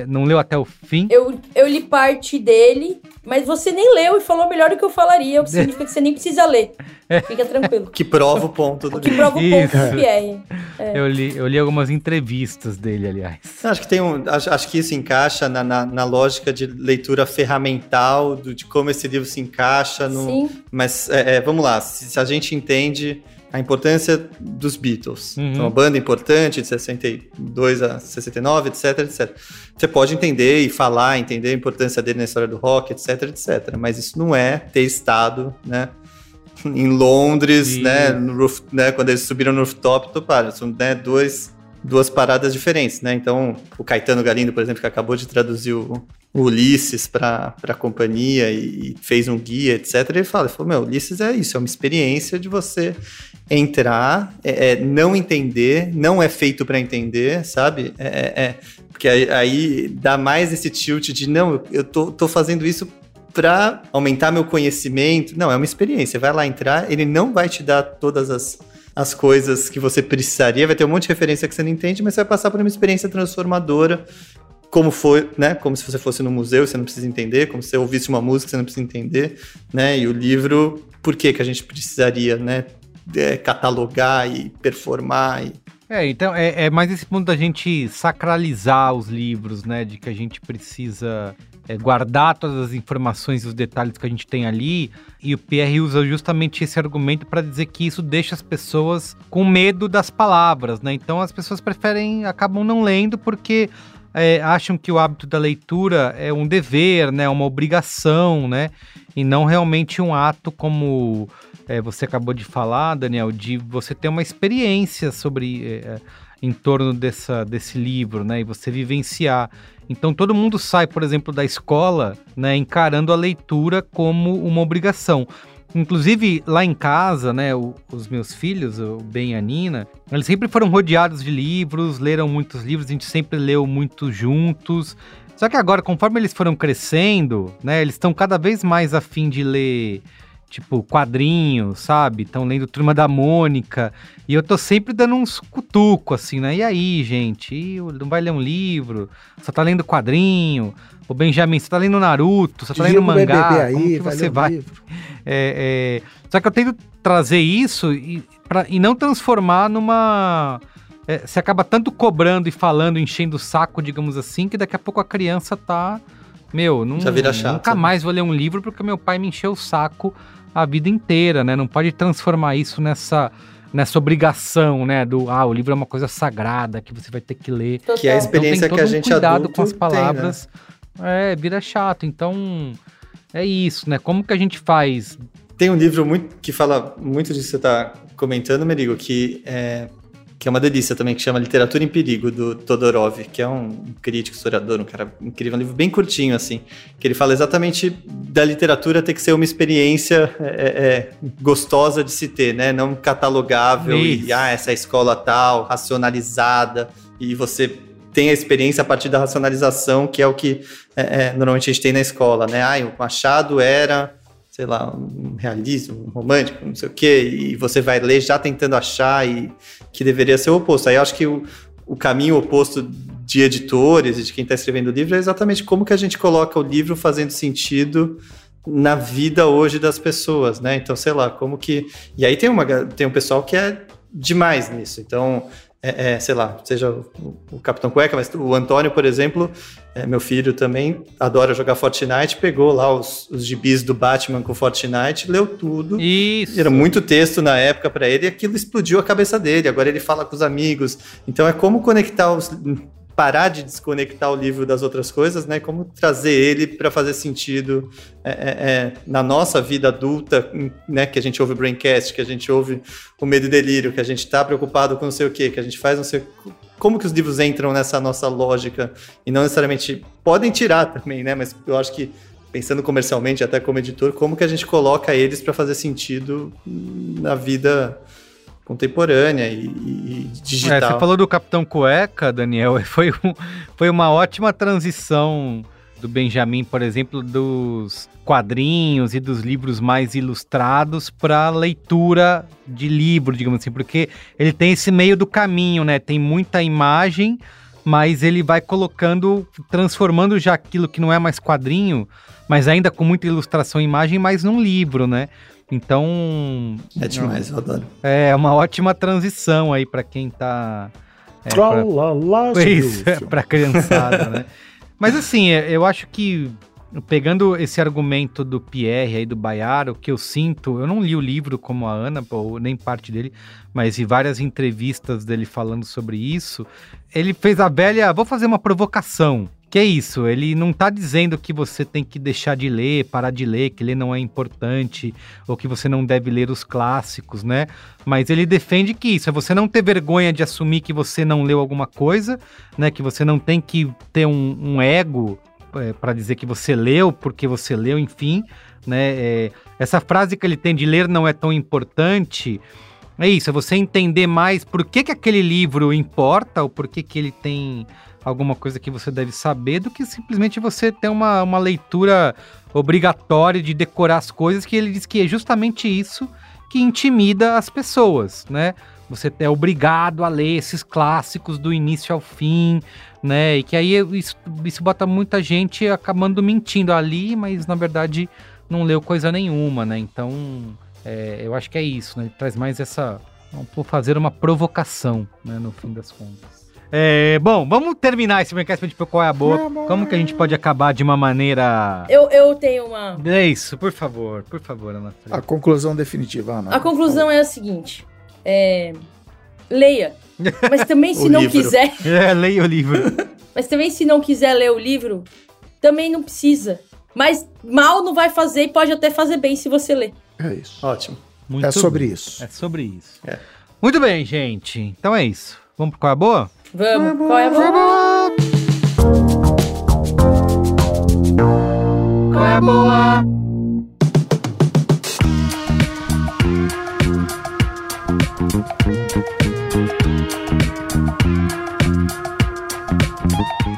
não leu até o fim. Eu, eu li parte dele, mas você nem leu e falou melhor do que eu falaria, o que significa que você nem precisa ler. Fica tranquilo. Que prova o ponto do que prova o ponto do Pierre. Eu, li, eu li algumas entrevistas dele, aliás. Acho que tem um, acho, acho que isso encaixa na, na, na lógica de leitura ferramental, do, de como esse livro se encaixa no. Sim. Mas é, é, vamos lá, se, se a gente entende a importância dos Beatles, Uhum. uma banda importante de 62 a 69, etc, etc. Você pode entender e falar, entender a importância dele na história do rock, etc, etc. Mas isso não é ter estado, né? Em Londres, Isso. né, no roof, né? Quando eles subiram no rooftop, toparam. São né, dois, duas paradas diferentes, né? Então, o Caetano Galindo, por exemplo, que acabou de traduzir o, o Ulisses para a companhia e, e fez um guia, etc. Ele fala, ele falou, meu, Ulisses é isso, é uma experiência de você entrar, é, é, não entender, não é feito para entender, sabe? É, é, é, porque aí, aí dá mais esse tilt de, não, eu tô, tô fazendo isso para aumentar meu conhecimento. Não, é uma experiência. Vai lá entrar, ele não vai te dar todas as, as coisas que você precisaria, vai ter um monte de referência que você não entende, mas você vai passar por uma experiência transformadora. Como foi, né? Como se você fosse no museu, você não precisa entender, como se você ouvisse uma música, você não precisa entender, né? E o livro, por que que a gente precisaria, né? É, catalogar e performar. E... É, então é, é mais esse ponto da gente sacralizar os livros, né? De que a gente precisa é, guardar todas as informações e os detalhes que a gente tem ali. E o Pierre usa justamente esse argumento para dizer que isso deixa as pessoas com medo das palavras, né? Então as pessoas preferem, acabam não lendo porque é, acham que o hábito da leitura é um dever, né? Uma obrigação, né? E não realmente um ato como é, você acabou de falar, Daniel, de você ter uma experiência sobre é, em torno dessa, desse livro, né? E você vivenciar. Então todo mundo sai, por exemplo, da escola, né, encarando a leitura como uma obrigação. Inclusive, lá em casa, né, o, os meus filhos, o Ben e a Nina, eles sempre foram rodeados de livros, leram muitos livros, a gente sempre leu muito juntos. Só que agora, conforme eles foram crescendo, né, eles estão cada vez mais afim de ler tipo, quadrinhos, sabe? Estão lendo Turma da Mônica. E eu tô sempre dando uns cutuco, assim, né? E aí, gente? E não vai ler um livro? Só tá lendo quadrinho? O Benjamin, você tá lendo Naruto? Você tá lendo Diga mangá? Aí, Como que vai você um vai? livro. É, é, Só que eu tento trazer isso e, pra, e não transformar numa. É, você acaba tanto cobrando e falando, enchendo o saco, digamos assim, que daqui a pouco a criança tá. Meu, não, Já vira chato, nunca né? mais vou ler um livro porque meu pai me encheu o saco a vida inteira, né? Não pode transformar isso nessa, nessa obrigação, né? Do ah, o livro é uma coisa sagrada que você vai ter que ler. Que é a experiência Então que a todo um gente cuidado adulto com as tem, né? palavras. É, vira chato. Então, é isso, né? Como que a gente faz? Tem um livro muito que fala muito disso que você está comentando, Merigo, que é, que é uma delícia também, que chama Literatura em Perigo, do Todorov, que é um crítico, historiador, um cara incrível, um livro bem curtinho, assim, que ele fala exatamente da literatura ter que ser uma experiência é, é, gostosa de se ter, né? Não catalogável Isso. e, ah, essa é escola tal, racionalizada, e você tem a experiência a partir da racionalização, que é o que é, é, normalmente a gente tem na escola, né? Ah, o Machado era sei lá, um realismo, um romântico, não sei o quê, e você vai ler já tentando achar e que deveria ser o oposto. Aí eu acho que o, o caminho oposto de editores e de quem está escrevendo o livro é exatamente como que a gente coloca o livro fazendo sentido na vida hoje das pessoas, né? Então, sei lá, como que... E aí tem, uma, tem um pessoal que é demais nisso. Então, é, é, sei lá, seja o, o, Capitão Cueca, mas o Antônio, por exemplo, é, meu filho também adora jogar Fortnite, pegou lá os, os gibis do Batman com Fortnite, leu tudo. Isso. Era muito texto na época para ele e aquilo explodiu a cabeça dele. Agora ele fala com os amigos. Então é como conectar os parar de desconectar o livro das outras coisas, né? Como trazer ele para fazer sentido é, é, é, na nossa vida adulta, né? Que a gente ouve o Braincast, que a gente ouve o Medo e Delírio, que a gente está preocupado com não sei o quê, que a gente faz não sei como que os livros entram nessa nossa lógica e não necessariamente podem tirar também, né? Mas eu acho que pensando comercialmente, até como editor, como que a gente coloca eles para fazer sentido na vida contemporânea e, e digital. É, você falou do Capitão Cueca, Daniel, foi, um, foi uma ótima transição do Benjamin, por exemplo, dos quadrinhos e dos livros mais ilustrados para leitura de livro, digamos assim, porque ele tem esse meio do caminho, né? Tem muita imagem, mas ele vai colocando, transformando já aquilo que não é mais quadrinho, mas ainda com muita ilustração e imagem, mas num livro, né? Então. É demais, eu adoro. É uma ótima transição aí para quem tá. É, pra, isso, é, pra criançada, né? Mas assim, é, eu acho que pegando esse argumento do Pierre aí do Baiar, o que eu sinto, eu não li o livro como a Ana, ou nem parte dele, mas vi várias entrevistas dele falando sobre isso. Ele fez a velha, vou fazer uma provocação. Que é isso, ele não está dizendo que você tem que deixar de ler, parar de ler, que ler não é importante, ou que você não deve ler os clássicos, né? Mas ele defende que isso, é você não ter vergonha de assumir que você não leu alguma coisa, né? Que você não tem que ter um, um ego é, para dizer que você leu, porque você leu, enfim, né? É, essa frase que ele tem de ler não é tão importante. É isso, é você entender mais por que, que aquele livro importa, ou por que, que ele tem alguma coisa que você deve saber do que simplesmente você ter uma, uma leitura obrigatória de decorar as coisas, que ele diz que é justamente isso que intimida as pessoas, né? Você é obrigado a ler esses clássicos do início ao fim, né? E que aí isso, isso bota muita gente acabando mentindo ali, mas na verdade não leu coisa nenhuma, né? Então, é, eu acho que é isso, né? Ele traz mais essa. Fazer uma provocação, né? No fim das contas. É, bom, vamos terminar esse podcast pra gente ver qual é a boa. Como que a gente pode acabar de uma maneira. Eu, eu tenho uma. É isso, por favor, por favor, Ana. A conclusão definitiva, Ana. A conclusão é a seguinte: é... leia. Mas também, se não livro. quiser. É, leia o livro. Mas também, se não quiser ler o livro, também não precisa. Mas mal não vai fazer e pode até fazer bem se você ler. É isso. Ótimo. Muito é sobre bem. isso. É sobre isso. É. Muito bem, gente. Então é isso. Vamos pro qual é a boa? Vamos, qual é a boa? Qual é a boa?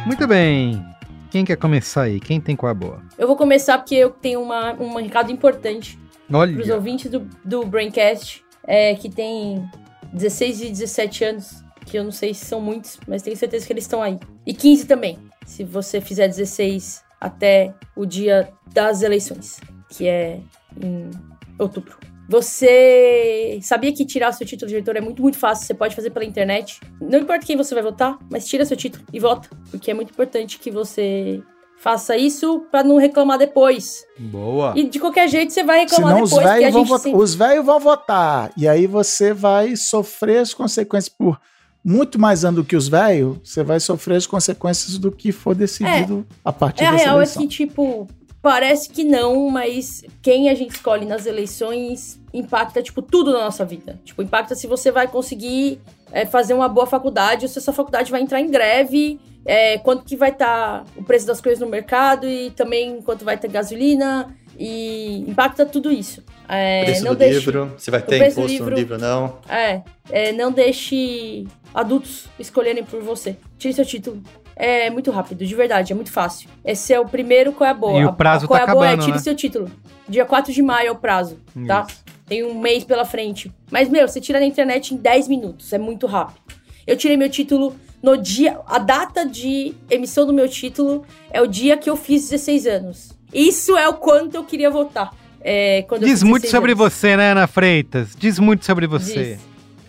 Muito bem. Quem quer começar aí? Quem tem qual é a boa? Eu vou começar porque eu tenho uma, um recado importante para os ouvintes do, do Braincast, é, que tem 16 e 17 anos que eu não sei se são muitos, mas tenho certeza que eles estão aí. E 15 também, se você fizer 16 até o dia das eleições, que é em outubro. Você sabia que tirar seu título de eleitor é muito, muito fácil. Você pode fazer pela internet. Não importa quem você vai votar, mas tira seu título e vota. Porque é muito importante que você faça isso para não reclamar depois. Boa. E de qualquer jeito você vai reclamar Senão depois. Os velhos vão, sempre... os velhos vão votar. E aí você vai sofrer as consequências por muito mais ano do que os velhos, você vai sofrer as consequências do que for decidido é, a partir é, dessa eleição. A real é que, tipo, parece que não, mas quem a gente escolhe nas eleições impacta, tipo, tudo na nossa vida. Tipo, impacta se você vai conseguir é, fazer uma boa faculdade ou se a sua faculdade vai entrar em greve, é, quanto que vai estar tá o preço das coisas no mercado e também quanto vai ter gasolina e impacta tudo isso. É, preço não do deixe... livro, se vai ter imposto livro, no livro não. É, é, não deixe adultos escolherem por você. Tire seu título. É muito rápido, de verdade, é muito fácil. Esse é o primeiro qual é a boa. E o prazo a, qual tá é a boa é tire né? seu título. Dia 4 de maio é o prazo, tá? Isso. tá? Tem um mês pela frente. Mas, meu, você tira na internet em 10 minutos, é muito rápido. Eu tirei meu título no dia. A data de emissão do meu título é o dia que eu fiz 16 anos. Isso é o quanto eu queria votar. É, Diz muito sobre anos. você, né, Ana Freitas? Diz muito sobre você.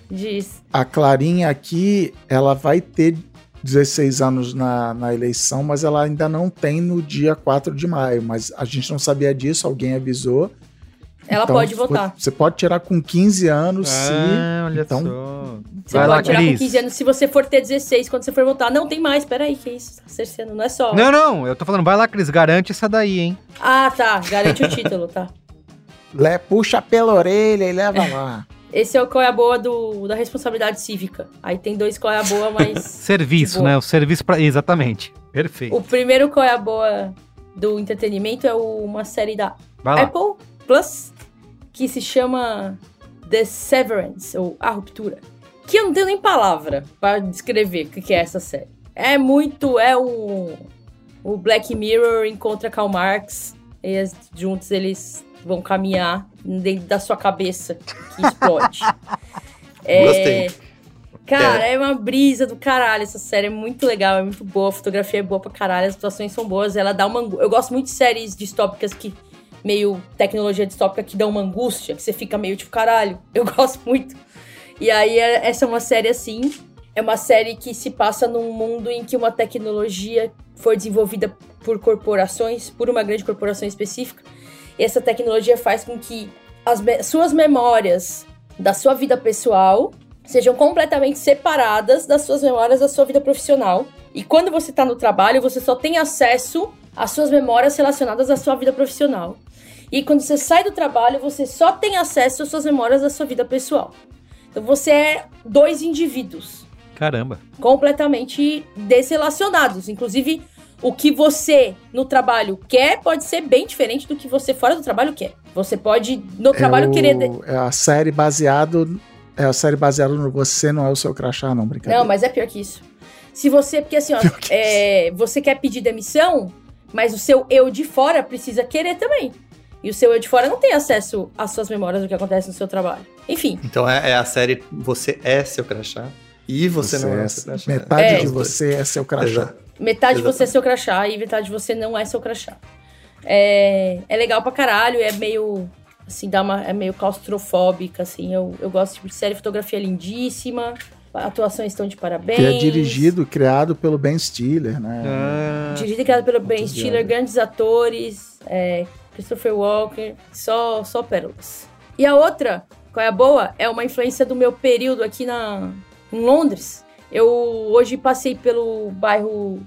Diz. Diz. A Clarinha aqui, ela vai ter 16 anos na, na eleição, mas ela ainda não tem no dia 4 de maio. Mas a gente não sabia disso, alguém avisou. Ela Então, pode votar. Você pode tirar com 15 anos Ah, olha então- só. Você Vai pode lá, tirar Cris. com 15 anos se você for ter 16 quando você for votar. Não, tem mais, peraí, que isso? Tá cerceando, não é só. Não, não, eu tô falando, vai lá, Cris, garante essa daí, hein? Ah, tá, garante o título, tá. se le, puxa pela orelha e leva lá. Esse é o qual é a boa do, da responsabilidade cívica. Aí tem dois qual é a boa, mas. Serviço, Boa. né? O serviço pra. Exatamente. Perfeito. o primeiro qual é a boa do entretenimento é o- uma série da Vai lá. Apple Plus que se chama The Severance, ou A Ruptura. Que eu não tenho nem palavra pra descrever o que que é essa série. É muito. É o. O Black Mirror encontra Karl Marx. E juntos eles vão caminhar dentro da sua cabeça que explode. É, Gostei. Cara, é uma brisa do caralho essa série. É muito legal, é muito boa. A fotografia é boa pra caralho, as atuações são boas. Ela dá uma. Eu gosto muito de séries distópicas que. Meio tecnologia distópica que dá uma angústia, que você fica meio tipo, caralho. Eu gosto muito. E aí, é- essa é uma série assim. É uma série que se passa num mundo em que uma tecnologia foi desenvolvida por corporações, por uma grande corporação específica. E essa tecnologia faz com que as me- suas memórias da sua vida pessoal sejam completamente separadas das suas memórias da sua vida profissional. E quando você está no trabalho, você só tem acesso às suas memórias relacionadas à sua vida profissional. E quando você sai do trabalho, você só tem acesso às suas memórias da sua vida pessoal. Então você é dois indivíduos Caramba. completamente desrelacionados. Inclusive, o que você no trabalho quer pode ser bem diferente do que você fora do trabalho quer. Você pode no trabalho é, o- querer. é a série baseado. É a série baseada no Você Não É o Seu Crachá, não, brincadeira. Não, mas é pior que isso. Se você. Porque assim, ó, que é, você quer pedir demissão, mas o seu eu de fora precisa querer também. E o seu eu de fora não tem acesso às suas memórias do que acontece no seu trabalho. Enfim, Então é, é a série Você é seu crachá e você, não é, é- seu crachá. Metade É. de você é seu crachá. Exato. metade de você é seu crachá e metade de você não é seu crachá. É, é legal pra caralho, é meio. Assim, dá uma, é meio claustrofóbica, assim. Eu, eu gosto tipo, de série, fotografia lindíssima, atuações estão de parabéns. Que é dirigido, criado pelo Ben Stiller, né? Ah, Dirigido e criado pelo Ben. Stiller, grandes atores, é, Christopher Walker, só, só pérolas. E a outra, qual é a boa? É uma influência do meu período aqui na, em Londres. Eu hoje passei pelo bairro,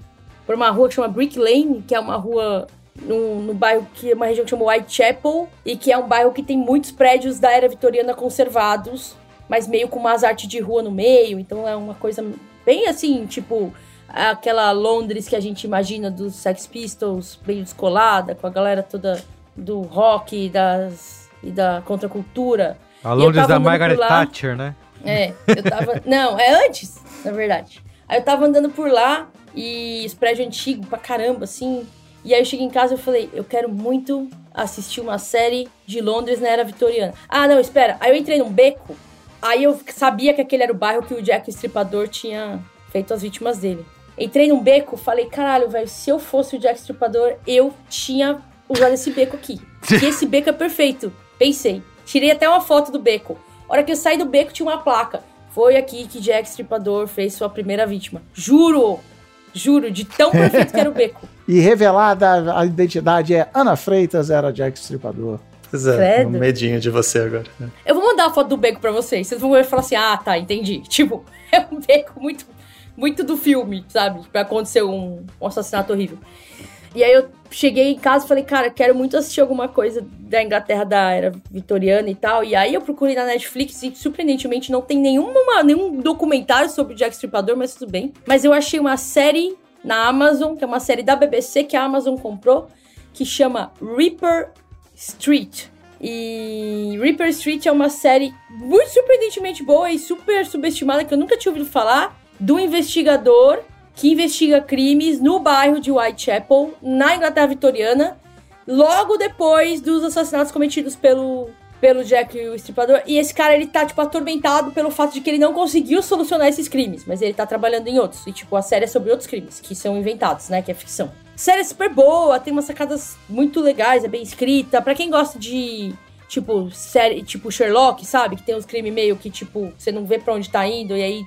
por uma rua que chama Brick Lane, que é uma rua no, no bairro que é uma região que chama Whitechapel, e que é um bairro que tem muitos prédios da era vitoriana conservados, mas meio com umas artes de rua no meio, então é uma coisa bem assim, tipo, aquela Londres que a gente imagina dos Sex Pistols, bem descolada, com a galera toda do rock das, e da contracultura. a Londres da Margaret. Thatcher, né? É, eu tava. não, é antes, na verdade. Aí eu tava andando por lá e os prédios antigos pra caramba, assim. E aí eu cheguei em casa e falei, eu quero muito assistir uma série de Londres na era vitoriana. Ah, não, espera. Aí eu entrei num beco. Aí eu sabia que aquele era o bairro que o Jack o Estripador tinha feito as vítimas dele. Entrei num beco, falei, caralho, velho, se eu fosse o Jack Estripador, eu tinha usado esse beco aqui. Que esse beco é perfeito. Pensei. Tirei até uma foto do beco. A hora que eu saí do beco, tinha uma placa. Foi aqui que Jack Stripador fez sua primeira vítima. Juro! Juro, de tão perfeito que era o beco. E revelada a identidade é Ana Freitas era Jack Stripador. Pois é, um medinho de você agora. né? Eu vou mandar a foto do beco pra vocês. Vocês vão ver e falar assim: ah, tá, entendi. Tipo, é um beco muito, muito do filme, sabe? Pra acontecer um, um assassinato horrível. E aí eu cheguei em casa e falei, cara, quero muito assistir alguma coisa da Inglaterra da era vitoriana e tal. E aí eu procurei na Netflix e, surpreendentemente, não tem nenhuma, nenhum documentário sobre o Jack Stripador, mas tudo bem. Mas eu achei uma série na Amazon, que é uma série da BBC que a Amazon comprou, que chama Reaper Street. E Reaper Street é uma série muito surpreendentemente boa e super subestimada que eu nunca tinha ouvido falar do investigador que investiga crimes no bairro de Whitechapel, na Inglaterra vitoriana, logo depois dos assassinatos cometidos pelo pelo Jack o Estripador. E esse cara, ele tá, tipo, atormentado pelo fato de que ele não conseguiu solucionar esses crimes, mas ele tá trabalhando em outros. E, tipo, a série é sobre outros crimes, que são inventados, né, que é ficção. A série é super boa, tem umas sacadas muito legais, é bem escrita. Pra quem gosta de, tipo, série, tipo Sherlock, sabe? Que tem uns crimes meio que, tipo, você não vê pra onde tá indo e aí,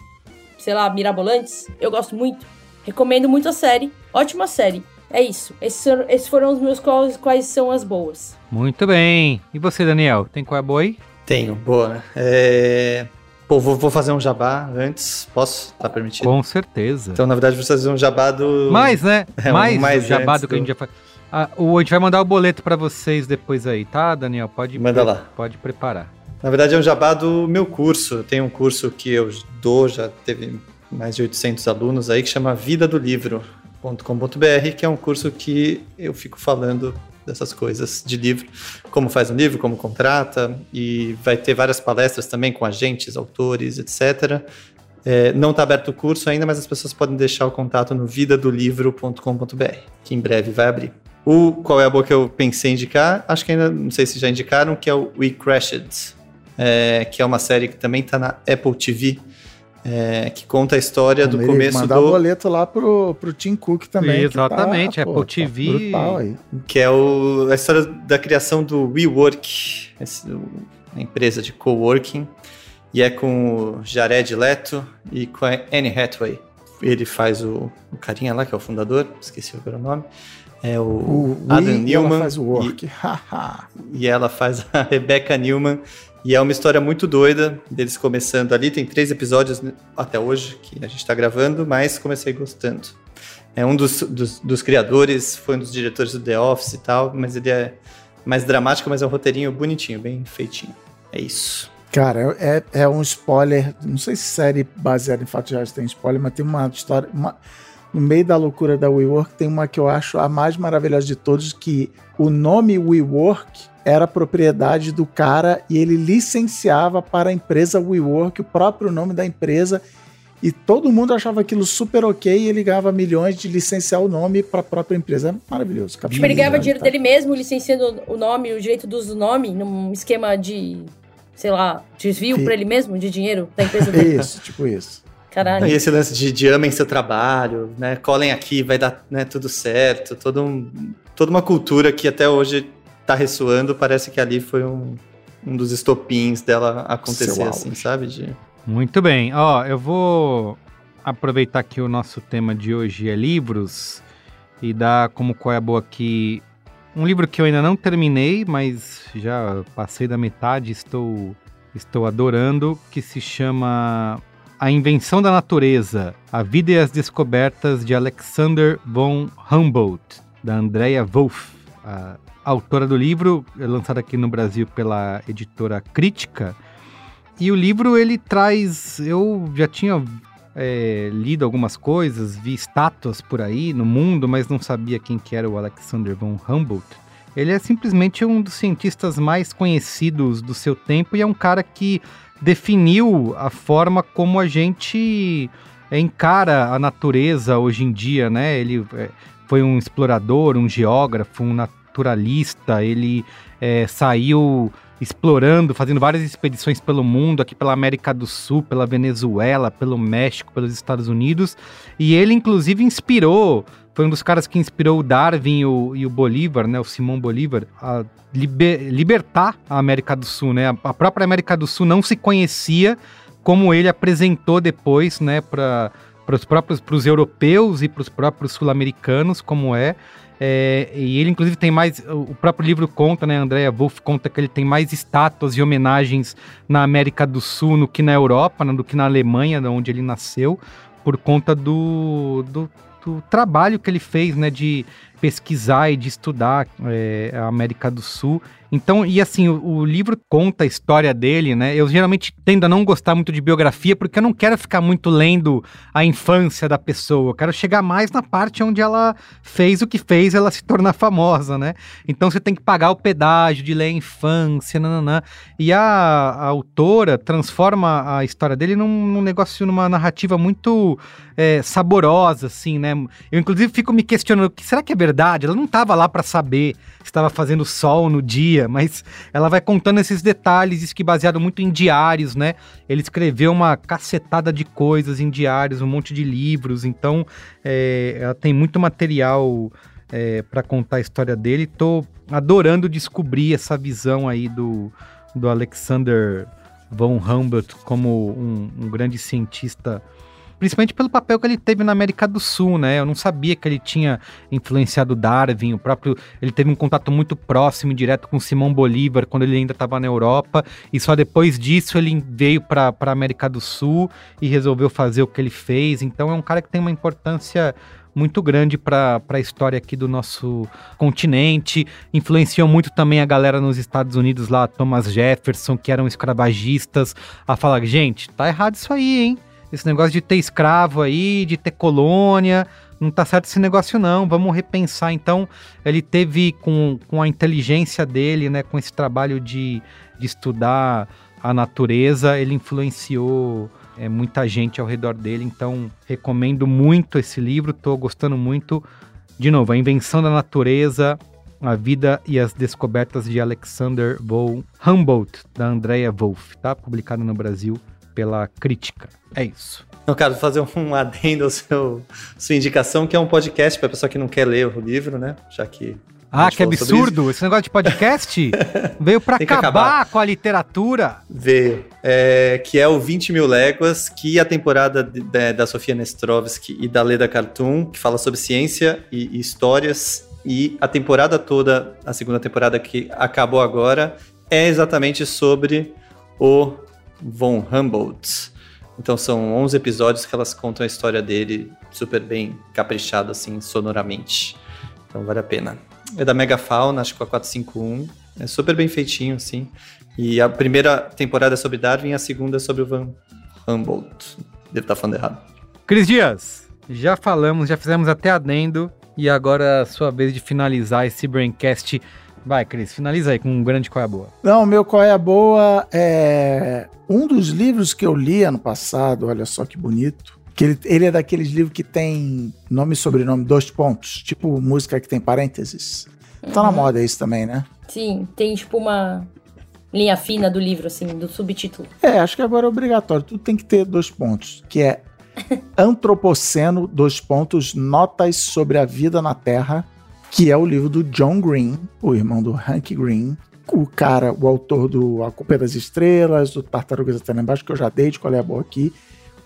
sei lá, mirabolantes. Eu gosto muito. Recomendo muito a série. Ótima série. É isso. Esses, esses foram os meus quais, quais são as boas. Muito bem. E você, Daniel? Tem qual é boa aí? Tenho, boa. né? É... Pô, vou, vou fazer um jabá antes. Posso? Tá permitido? Com certeza. Então, na verdade, vou fazer um jabá do. mais, né? É, um mais, mais o jabá do que a gente já faz. Ah, o, a gente vai mandar o boleto pra vocês depois aí, tá, Daniel? Pode, Manda lá. Pode preparar. Na verdade, é um jabá do meu curso. Eu tenho um curso que eu dou, já teve mais de 800 alunos aí, que chama Vida do Livro.com.br, que é um curso que eu fico falando dessas coisas de livro, como faz um livro, como contrata, e vai ter várias palestras também com agentes, autores, etc. É, não está aberto o curso ainda, mas as pessoas podem deixar o contato no vidadolivro.com.br, que em breve vai abrir. O qual é a boa que eu pensei em indicar? Acho que ainda não sei se já indicaram, que é o We Crashed, é, que é uma série que também está na Apple TV, é, que conta a história do começo mandar o do. boleto lá pro, pro Tim Cook também. que Exatamente, tá, Apple pô, TV. Tá que é o- a história da criação do WeWork, esse- a empresa de coworking, e é com o Jared Leto e com a Anne Hathaway. Ele faz o, o carinha lá, que é o fundador, esqueci agora o nome, é o, O Adam Wii, e ela Newman, faz o work. Haha. e ela faz a Rebecca Newman, e é uma história muito doida, deles começando ali, tem três episódios até hoje que a gente está gravando, mas comecei gostando. É um dos, dos, dos criadores, foi um dos diretores do The Office e tal, mas ele é mais dramático, mas é um roteirinho bonitinho, bem feitinho. É isso. Cara, é, é um spoiler. Não sei se série baseada em fatos reais tem spoiler, mas tem uma história. uma- no meio da loucura da WeWork, tem uma que eu acho a mais maravilhosa de todos: que o nome WeWork era propriedade do cara e ele licenciava para a empresa WeWork, o próprio nome da empresa. E todo mundo achava aquilo super ok e ele ganhava milhões de licenciar o nome para a própria empresa. É maravilhoso. Tipo, ele ganhava dinheiro Tá. dele mesmo, licenciando o nome, o direito do uso do nome, num esquema de, sei lá, desvio pra ele mesmo, de dinheiro da empresa dele. Isso, tipo isso. Caralho. E esse lance de, de amem seu trabalho, né? Colhem aqui, vai dar né, tudo certo. Todo um, toda uma cultura que até hoje tá ressoando. Parece que ali foi um, um dos estopins dela acontecer, assim, sabe? De, Muito bem. Ó, eu vou aproveitar que o nosso tema de hoje é livros e dar como qual é a boa aqui um livro que eu ainda não terminei, mas já passei da metade, estou estou adorando, que se chama A Invenção da Natureza: A Vida e as Descobertas de Alexander von Humboldt, da Andrea Wolff, a autora do livro, é lançado aqui no Brasil pela editora Crítica. E o livro ele traz. Eu já tinha é, lido algumas coisas, vi estátuas por aí no mundo, mas não sabia quem que era o Alexander von Humboldt. Ele é simplesmente um dos cientistas mais conhecidos do seu tempo e é um cara que definiu a forma como a gente é, encara a natureza hoje em dia, né? Ele é, foi um explorador, um geógrafo, um naturalista, ele é, saiu explorando, fazendo várias expedições pelo mundo, aqui pela América do Sul, pela Venezuela, pelo México, pelos Estados Unidos, e ele inclusive inspirou, foi um dos caras que inspirou o Darwin e o, e o Bolívar, né, o Simão Bolívar, a liber- libertar a América do Sul, né? A, própria América do Sul não se conhecia como ele apresentou depois, né, para para os próprios para os europeus e para os próprios sul-americanos, como é. É, e ele, inclusive, tem mais. O próprio livro conta, né? Andrea Wolff conta que ele tem mais estátuas e homenagens na América do Sul do que na Europa, né, do que na Alemanha, de onde ele nasceu, por conta do, do, do trabalho que ele fez, né? De pesquisar e de estudar é, a América do Sul. Então, e assim, o, o, livro conta a história dele, né? Eu geralmente tendo a não gostar muito de biografia, porque eu não quero ficar muito lendo a infância da pessoa. Eu quero chegar mais na parte onde ela fez o que fez ela se tornar famosa, né? Então você tem que pagar o pedágio de ler a infância, nananã. E a, a autora transforma a história dele num, num negócio, numa narrativa muito é, saborosa, assim, né? Eu, inclusive, fico me questionando, será que é verdade? Ela não estava lá para saber se estava fazendo sol no dia, mas ela vai contando esses detalhes, isso que baseado muito em diários, né? Ele escreveu uma cacetada de coisas em diários, um monte de livros, então é, ela tem muito material é, para contar a história dele. Tô adorando descobrir essa visão aí do, do Alexander von Humboldt como um, um grande cientista principalmente pelo papel que ele teve na América do Sul, né? Eu não sabia que ele tinha influenciado Darwin, o próprio, ele teve um contato muito próximo e direto com Simão Bolívar quando ele ainda estava na Europa, e só depois disso ele veio para a América do Sul e resolveu fazer o que ele fez. Então é um cara que tem uma importância muito grande para a história aqui do nosso continente. Influenciou muito também a galera nos Estados Unidos lá, Thomas Jefferson, que eram escravagistas, a falar: gente, tá errado isso aí, hein? Esse negócio de ter escravo aí, de ter colônia, não tá certo esse negócio não, vamos repensar. Então, ele teve com, com a inteligência dele, né, com esse trabalho de, de estudar a natureza, ele influenciou é, muita gente ao redor dele. Então, recomendo muito esse livro, tô gostando muito. De novo, A Invenção da Natureza, a Vida e as Descobertas de Alexander von Humboldt, da Andrea Wolff, tá? Publicado no Brasil pela crítica. É isso. Eu quero fazer um adendo seu sua indicação, que é um podcast para pessoa que não quer ler o livro, né? Já que. Ah, que absurdo! Esse negócio de podcast veio para acabar, acabar, com a literatura. Veio. É, que é o 20 Mil Léguas, que a temporada de, de, da Sofia Nestrovski e da Leda Cartoon, que fala sobre ciência e, e histórias. E a temporada toda, a segunda temporada que acabou agora, é exatamente sobre o von Humboldt. Então são 11 episódios que elas contam a história dele super bem caprichado assim sonoramente. Então vale a pena. É da Megafauna, acho que é a 451. É super bem feitinho assim. E a primeira temporada é sobre Darwin, a segunda é sobre o Van Humboldt. Devo estar falando errado. Cris Dias, já falamos, já fizemos até adendo e agora é a sua vez de finalizar esse Braincast Vai, Cris, finaliza aí com um grande qual é a boa. Não, meu qual é a boa é um dos livros que eu li ano passado, olha só que bonito. Que ele, ele é daqueles livros que tem nome e sobrenome, dois pontos, tipo música que tem parênteses. Uhum. Tá na uhum. moda isso também, né? Sim, tem tipo uma linha fina do livro, assim, do subtítulo. É, acho que agora é obrigatório. Tudo tem que ter dois pontos, que é Antropoceno, dois pontos, notas sobre a vida na Terra, que é o livro do John Green, o irmão do Hank Green, o cara, o autor do A Culpa é das Estrelas, do Tartarugas Até Embaixo, que eu já dei de qual é a boa aqui.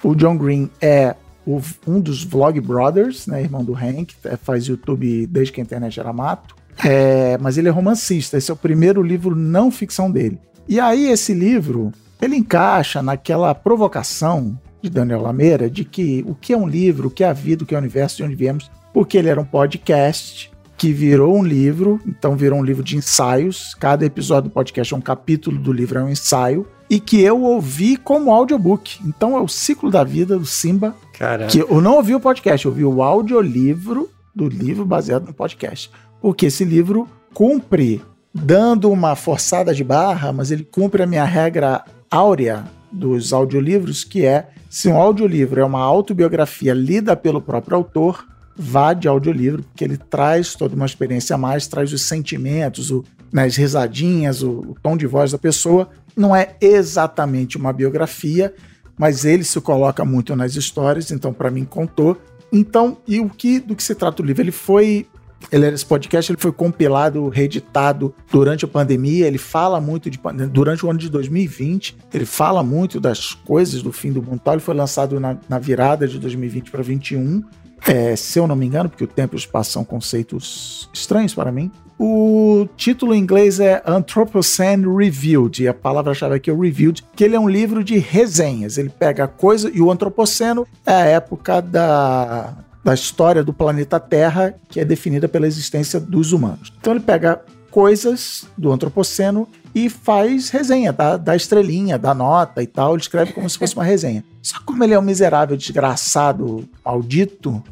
O John Green é o, um dos Vlog Brothers, né, irmão do Hank, é, faz YouTube desde que a internet era mato. É, mas ele é romancista, esse é o primeiro livro não ficção dele. E aí esse livro, ele encaixa naquela provocação de Daniel Lameira de que o que é um livro, o que é a vida, o que é o universo, de onde viemos, porque ele era um podcast que virou um livro, então virou um livro de ensaios. Cada episódio do podcast é um capítulo do livro, é um ensaio. E que eu ouvi como audiobook. Então é o ciclo da vida do Simba. Caraca. Que eu não ouvi o podcast, eu ouvi o audiolivro do livro baseado no podcast. Porque esse livro cumpre, dando uma forçada de barra, mas ele cumpre a minha regra áurea dos audiolivros, que é se um audiolivro é uma autobiografia lida pelo próprio autor, vá de audiolivro, porque ele traz toda uma experiência a mais, traz os sentimentos, o, né, as risadinhas, o, o tom de voz da pessoa. Não é exatamente uma biografia, mas ele se coloca muito nas histórias, então para mim contou. Então, e o que do que se trata o livro? Ele foi ele, esse podcast ele foi compilado, reeditado durante a pandemia. Ele fala muito de durante o ano de 2020. Ele fala muito das coisas do fim do mundo. Ele foi lançado na, na virada de 2020 para 2021. É, se eu não me engano, porque o tempo e o espaço são conceitos estranhos para mim. O título em inglês é Anthropocene Reviewed, e a palavra-chave aqui é Reviewed, que ele é um livro de resenhas. Ele pega a coisa, e o Antropoceno é a época da, da história do planeta Terra, que é definida pela existência dos humanos. Então ele pega coisas do Antropoceno e faz resenha, dá, dá estrelinha, dá nota e tal. Ele escreve como se fosse uma resenha. Só como ele é um miserável, desgraçado, maldito,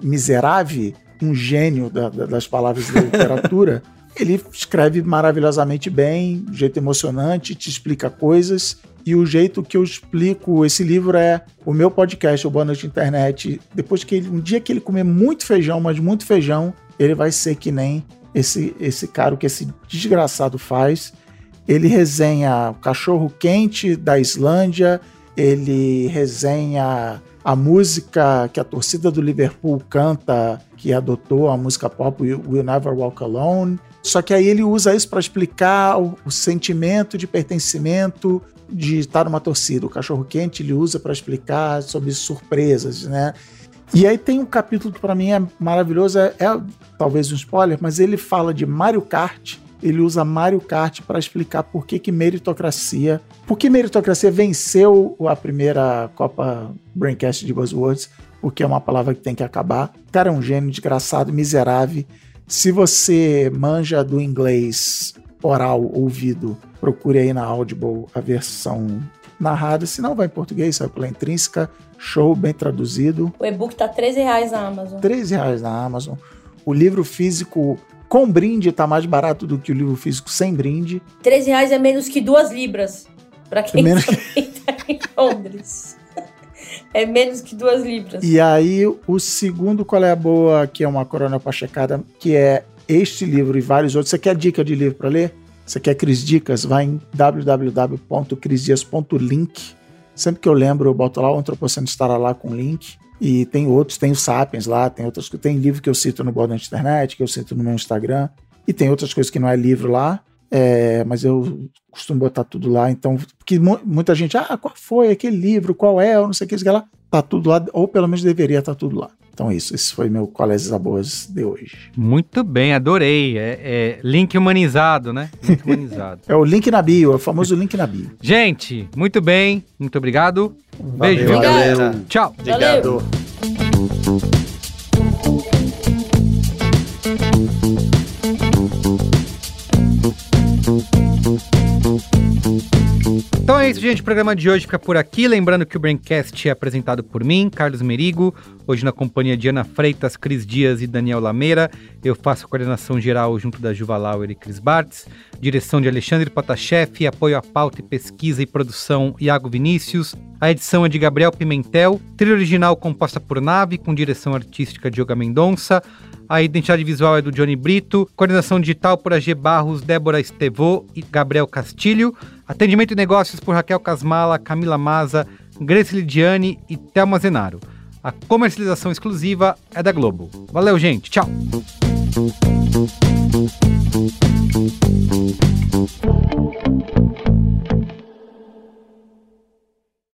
miserável, um gênio da, da, das palavras da literatura, ele escreve maravilhosamente bem, de jeito emocionante, te explica coisas. E o jeito que eu explico esse livro é o meu podcast, o Boa Noite Internet. Depois que ele, um dia que ele comer muito feijão, mas muito feijão, ele vai ser que nem esse, esse cara, que esse desgraçado faz. Ele resenha o cachorro quente da Islândia, ele resenha a música que a torcida do Liverpool canta, que adotou a música pop We'll Never Walk Alone. Só que aí ele usa isso para explicar o, o, sentimento de pertencimento de estar numa torcida. O cachorro quente ele usa para explicar sobre surpresas, né? E aí tem um capítulo que para mim é maravilhoso, é, é talvez um spoiler, mas ele fala de Mario Kart ele usa Mario Kart para explicar por que, que meritocracia. Por que meritocracia venceu a primeira Copa Braincast de Buzzwords, porque é uma palavra que tem que acabar. O cara é um gênio, desgraçado, miserável. Se você manja do inglês oral, ouvido, procure aí na Audible a versão narrada. Se não, vai em português, sai pela intrínseca. Show, bem traduzido. O e-book tá 13 reais na Amazon. 13 reais na Amazon. O livro físico com brinde tá mais barato do que o livro físico sem brinde. 13 reais é menos que duas libras. Pra quem é menos... tá em Londres. É menos que duas libras. E aí, o segundo, qual é a boa, que é uma corona pachecada, que é este livro e vários outros. Você quer dica de livro para ler? Você quer Cris Dicas? Vai em www.crisdias.link. Sempre que eu lembro, eu boto lá, o Antropoceno estará lá com link. E tem outros, tem o Sapiens lá, tem outras tem livro que eu cito no blog da internet, que eu cito no meu Instagram, e tem outras coisas que não é livro lá, é, mas eu costumo botar tudo lá. Então, porque muita gente, ah, qual foi aquele livro, qual é, ou não sei o que, lá, tá tudo lá, ou pelo menos deveria estar tá tudo lá. Então é isso, esse foi meu Colégios Boas de hoje. Muito bem, adorei. É, é, link humanizado, né? Link humanizado. é o link na bio, é o famoso link na bio. Gente, muito bem, muito obrigado. Beijo, Valeu. Tchau. Obrigado. Então é isso, gente. O programa de hoje fica por aqui. Lembrando que o Braincast é apresentado por mim, Carlos Merigo, hoje na companhia de Ana Freitas, Cris Dias e Daniel Lameira. Eu faço a coordenação geral junto da Juva Lauer e Cris Bartz. Direção de Alexandre Potashev, apoio à pauta e pesquisa e produção Iago Vinícius. A edição é de Gabriel Pimentel. Trilha original composta por Nave, com direção artística de Yoga Mendonça. A identidade visual é do Johnny Brito. Coordenação digital por AG Barros, Débora Estevô e Gabriel Castilho. Atendimento e Negócios por Raquel Casmala, Camila Maza, Grace Lidiane e Thelma Zenaro. A comercialização exclusiva é da Globo. Valeu, gente. Tchau.